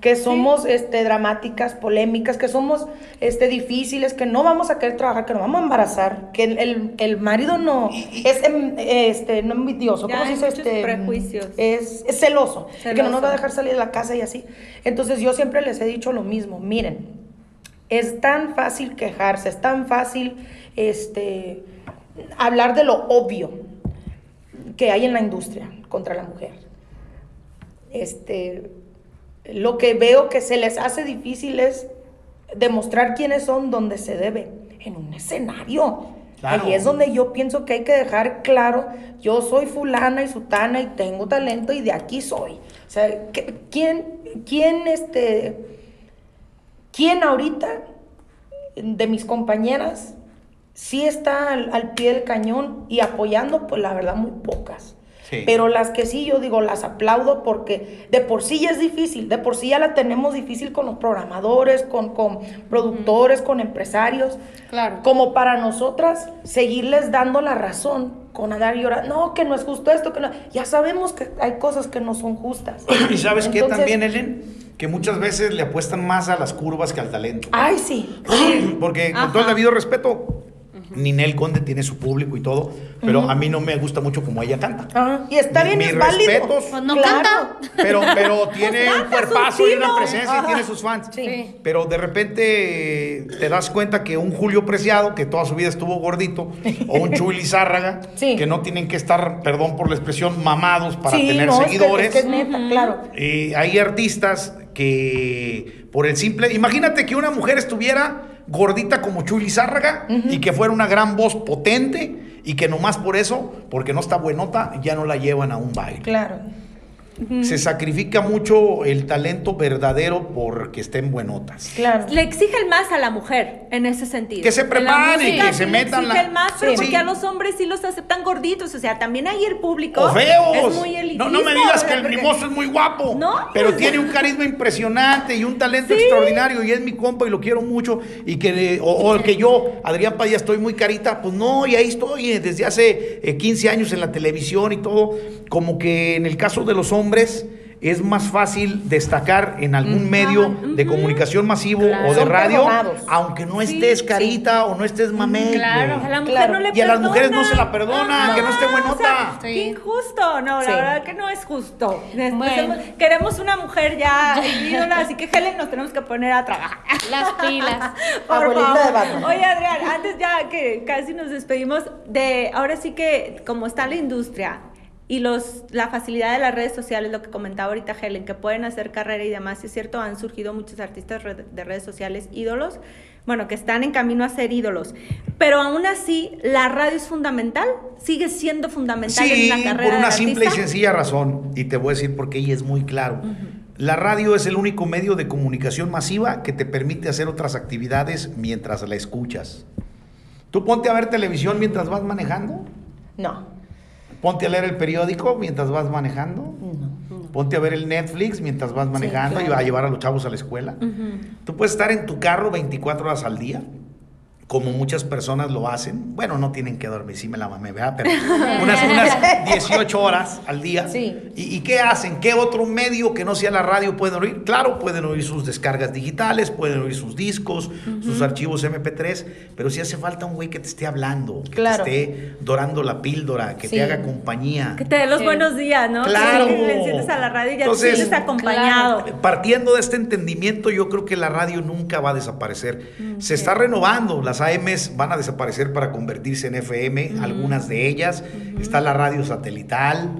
que somos este, dramáticas, polémicas, que somos este, difíciles, que no vamos a querer trabajar, que nos vamos a embarazar, que el, el- marido no <laughs> es em, este, no envidioso, ¿cómo se dice? Este, prejuicios. Es, es celoso, que no nos va a dejar salir de la casa y así. Entonces yo siempre les he dicho lo mismo, miren, es tan fácil quejarse, es tan fácil este, hablar de lo obvio que hay en la industria contra la mujer. Este, lo que veo que se les hace difícil es demostrar quiénes son donde se debe, en un escenario. Claro. Ahí es donde yo pienso que hay que dejar claro, yo soy fulana y sutana y tengo talento y de aquí soy. O sea, ¿qué- ¿quién, quién, este, quién ahorita de mis compañeras sí está al, al pie del cañón y apoyando? Pues la verdad muy pocas. Sí. Pero las que sí, yo digo, las aplaudo porque de por sí ya es difícil, de por sí ya la tenemos difícil con los programadores, con, con productores, con empresarios. Claro. Como para nosotras seguirles dando la razón con andar llorando, no, que no es justo esto, que no. Ya sabemos que hay cosas que no son justas. Y sabes qué Entonces, también, Ellen? Que muchas veces le apuestan más a las curvas que al talento. Ay, sí. Porque con Ajá. todo el debido respeto, Ninel Conde tiene su público y todo, pero a mí no me gusta mucho como ella canta. Ajá, Y está Mi- bien, mis es válido. respetos. Pues no Claro. canta. Pero, pero tiene un cuerpazo y una presencia y tiene sus fans. Sí. Pero de repente eh, te das cuenta que un Julio Preciado, que toda su vida estuvo gordito, <laughs> o un Chuy Lizárraga, Sí. que no tienen que estar, perdón por la expresión, mamados para Sí, tener no, es que- seguidores. Es que, es neta, claro. Eh, hay artistas que por el simple... Imagínate que una mujer estuviera gordita como Chuy Lizárraga y que fuera una gran voz potente y que nomás por eso, porque no está buenota, ya no la llevan a un baile. Claro. Se sacrifica mucho el talento verdadero porque estén buenotas. Claro. Le exigen más a la mujer en ese sentido. Que se En la preparen, música que se metan le la- exigen más, pero Sí. porque Sí. a los hombres sí los aceptan gorditos. O sea, también ahí el público ¡O feos! es muy elitista. no, no me digas que el mimoso es muy guapo. No, Pero tiene un carisma impresionante y un talento extraordinario y es mi compa y lo quiero mucho. Y que, o, o que yo, Adrián Padilla, estoy muy carita. Pues no, y ahí estoy eh, desde hace eh, 15 años en la televisión y todo. Como que en el caso de los hombres es más fácil destacar en algún medio de comunicación masivo Claro. o de radio, aunque no estés sí. carita o no estés mamey. Claro. A la mujer Claro. no le Y a las mujeres no se la perdona, que no esté buenota. O sea, Sí. qué injusto. No, la verdad que no es justo. Después Bueno. hemos- queremos una mujer <laughs> ya ídola, así que Helen nos tenemos que poner a trabajar. Las pilas. <laughs> Por Abuelita favor. de. Oye, Adrián, antes ya que casi nos despedimos de ahora sí que como está la industria y los la facilidad de las redes sociales, lo que comentaba ahorita Helen, que pueden hacer carrera y demás, es cierto, han surgido muchos artistas de redes sociales ídolos, bueno, que están en camino a ser ídolos. Pero aún así, la radio es fundamental, sigue siendo fundamental Sí, en la carrera por una del simple y sencilla razón, y te voy a decir por qué, y es muy claro. La radio es el único medio de comunicación masiva que te permite hacer otras actividades mientras la escuchas. Tú ponte a ver televisión mientras vas manejando, No. Ponte a leer el periódico mientras vas manejando, ponte a ver el Netflix mientras vas manejando y claro. a llevar a los chavos a la escuela. Tú puedes estar en tu carro 24 horas al día, como muchas personas lo hacen. Bueno, no tienen que dormir, sí me la mamé, ¿verdad? Pero <laughs> unas, unas 18 horas al día. Sí. ¿Y, y qué hacen? ¿Qué otro medio que no sea la radio pueden oír? Claro, pueden oír sus descargas digitales, pueden oír sus discos, sus archivos MP3, pero sí hace falta un güey que te esté hablando, que Claro. te esté dorando la píldora, que Sí. te haga compañía. Que te dé los Sí. buenos días, ¿no? Claro. Que le enciendes a la radio y ya Entonces, te sientes acompañado. Partiendo de este entendimiento, yo creo que la radio nunca va a desaparecer. Se está renovando, las AMs van a desaparecer para convertirse en FM, algunas de ellas. Está la radio satelital,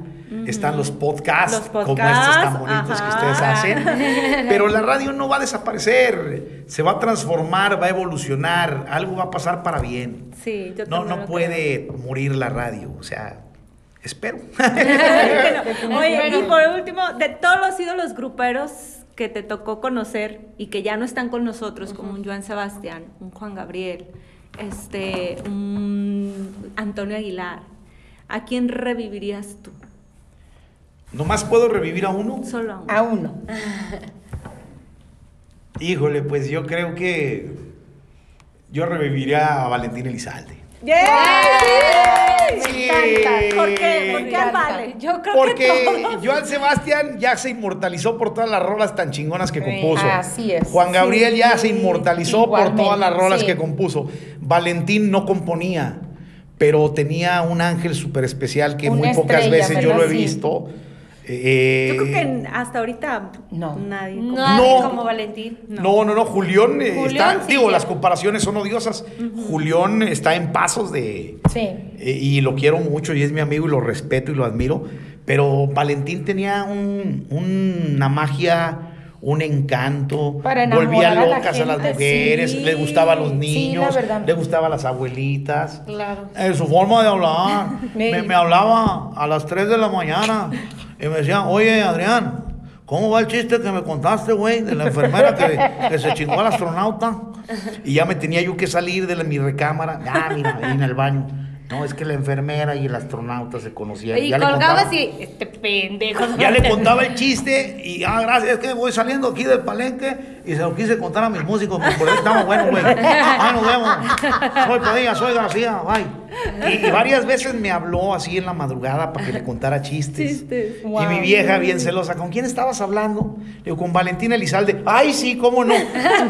están los podcasts, Los como podcasts, estos tan bonitos que ajá. ustedes hacen. <laughs> Pero la radio no va a desaparecer, se va a transformar, va a evolucionar, algo va a pasar para bien. Sí, yo No, también no puede morir la radio, o sea, espero. <laughs> <laughs> Oye, y por último, de todos los ídolos gruperos que te tocó conocer y que ya no están con nosotros, como un Joan Sebastián, un Juan Gabriel, este, un Antonio Aguilar, ¿a quién revivirías tú? Nomás puedo revivir a uno. Solo a uno. A uno. <laughs> Híjole, pues yo creo que yo reviviría a Valentín Elizalde. ¿Por qué? ¿Por qué vale? Yo creo que Porque todos. Joan Sebastián ya se inmortalizó por todas las rolas tan chingonas que Sí, compuso. así es. Juan Gabriel ya se inmortalizó por todas las rolas sí. que compuso. Valentín no componía, pero tenía un ángel súper especial que Una muy pocas estrella, veces yo lo he visto. Eh, Yo creo que hasta ahorita No. nadie. como- Nadie No. como Valentín. No, no, no, Julián, eh, Julián, está, sí, digo, ya. las comparaciones son odiosas. Julián está en pasos de, Sí. eh, y lo quiero mucho y es mi amigo y lo respeto y lo admiro, pero Valentín tenía un- una magia, un encanto, Para volvía enamorar a la locas a, las mujeres, sí. le gustaba a los Sí, niños, verdad. le gustaba a las abuelitas. Claro. Eh, su forma de hablar, Sí. <laughs> me, me hablaba a las 3 de la mañana <laughs> y me decía, oye Adrián, ¿cómo va el chiste que me contaste, güey, de la enfermera que, que se chingó al astronauta? Y ya me tenía yo que salir de la- mi recámara, ah, mira, ahí en el baño. No, es que la enfermera y el astronauta se conocían. Y Ya le colgabas contaba- y este pendejo. ya le contaba el chiste y, ah, gracias, es que voy saliendo aquí del palenque y se lo quise contar a mis músicos, porque por eso estamos buenos, güey. Ah, nos vemos. Soy Padilla, soy García, bye. Y, y varias veces me habló así en la madrugada para que le contara chistes. Chistes. Y Wow. mi vieja, bien celosa, ¿con quién estabas hablando? Le digo, con Valentina Elizalde. Ay, sí, ¿cómo no?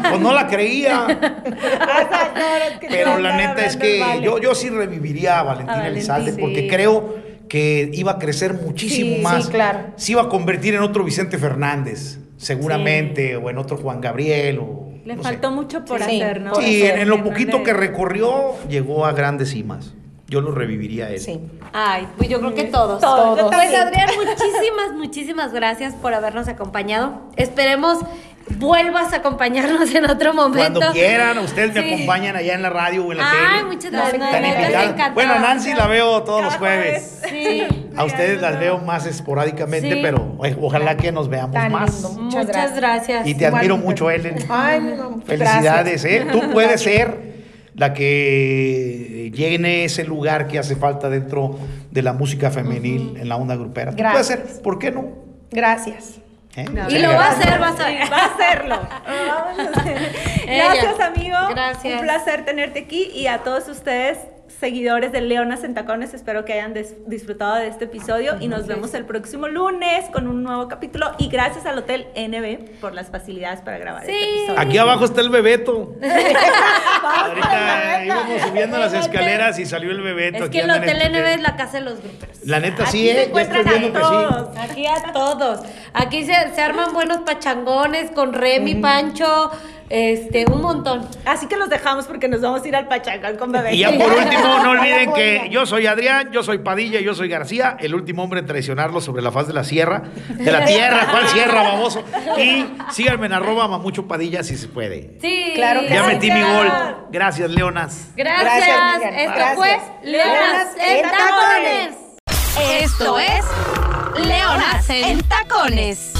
Pues no la creía. <laughs> Pero la neta es que yo, yo sí reviviría a Valentina A Valentín, Elizalde porque sí. creo que iba a crecer muchísimo Sí, más. sí, claro. Se iba a convertir en otro Vicente Fernández, seguramente, o en otro Juan Gabriel. O, Le no faltó sé. mucho por Sí, hacer, ¿no? Sí, en, en lo poquito que recorrió, llegó a grandes cimas. Yo lo reviviría a él. Sí. Ay, pues yo creo que todos. Todos, yo Pues. Adrián, muchísimas, muchísimas gracias por habernos acompañado. Esperemos vuelvas a acompañarnos en otro momento. Cuando quieran, ustedes me acompañan allá en la radio o en la Ay, tele. muchas Nos gracias. Bueno, Nancy la veo todos los jueves. Sí. A ustedes las veo más esporádicamente, Sí. pero eh, ojalá que nos veamos Tan más. lindo. Muchas, Muchas gracias. Y te admiro mucho, Ellen. Ay, mi mamá. Felicidades, Gracias. ¿eh? Tú <laughs> puedes ser la que llene ese lugar que hace falta dentro de la música femenil en la onda grupera. Tú puedes Gracias. ser, ¿por qué no? Gracias. ¿Eh? Y lo va a hacer, vas a va a hacerlo. Vamos a hacer. Ella. Gracias, amigo. Gracias. Un placer tenerte aquí y a todos ustedes, seguidores de Leonas en Tacones, espero que hayan disfrutado de este episodio y nos vemos el próximo lunes con un nuevo capítulo y gracias al Hotel NB por las facilidades para grabar Sí. este episodio. Aquí abajo está el bebeto. <laughs> Vamos, Ahorita íbamos subiendo las escaleras y salió el bebeto. Es Aquí que el Hotel el- NB es la casa de los gruperos. La neta Aquí sí, se ¿eh? Ya estoy encuentran viendo a que sí. todos. Aquí a todos. Aquí se, se arman buenos pachangones con Remy, Pancho, Este, un montón. Así que los dejamos porque nos vamos a ir al Pachacán con bebé. Y ya por <laughs> último, no olviden que yo soy Adrián, yo soy Padilla, yo soy García, el último hombre en traicionarlo sobre la faz de la sierra. De la tierra, ¿cuál sierra, baboso? Y síganme en arroba mamucho Padilla si se puede. Sí. Claro que Ya sí. metí mi gol. Gracias, Leonas. Gracias. Esto Gracias. fue Leonas en en Tacones. Esto es Leonas en Tacones.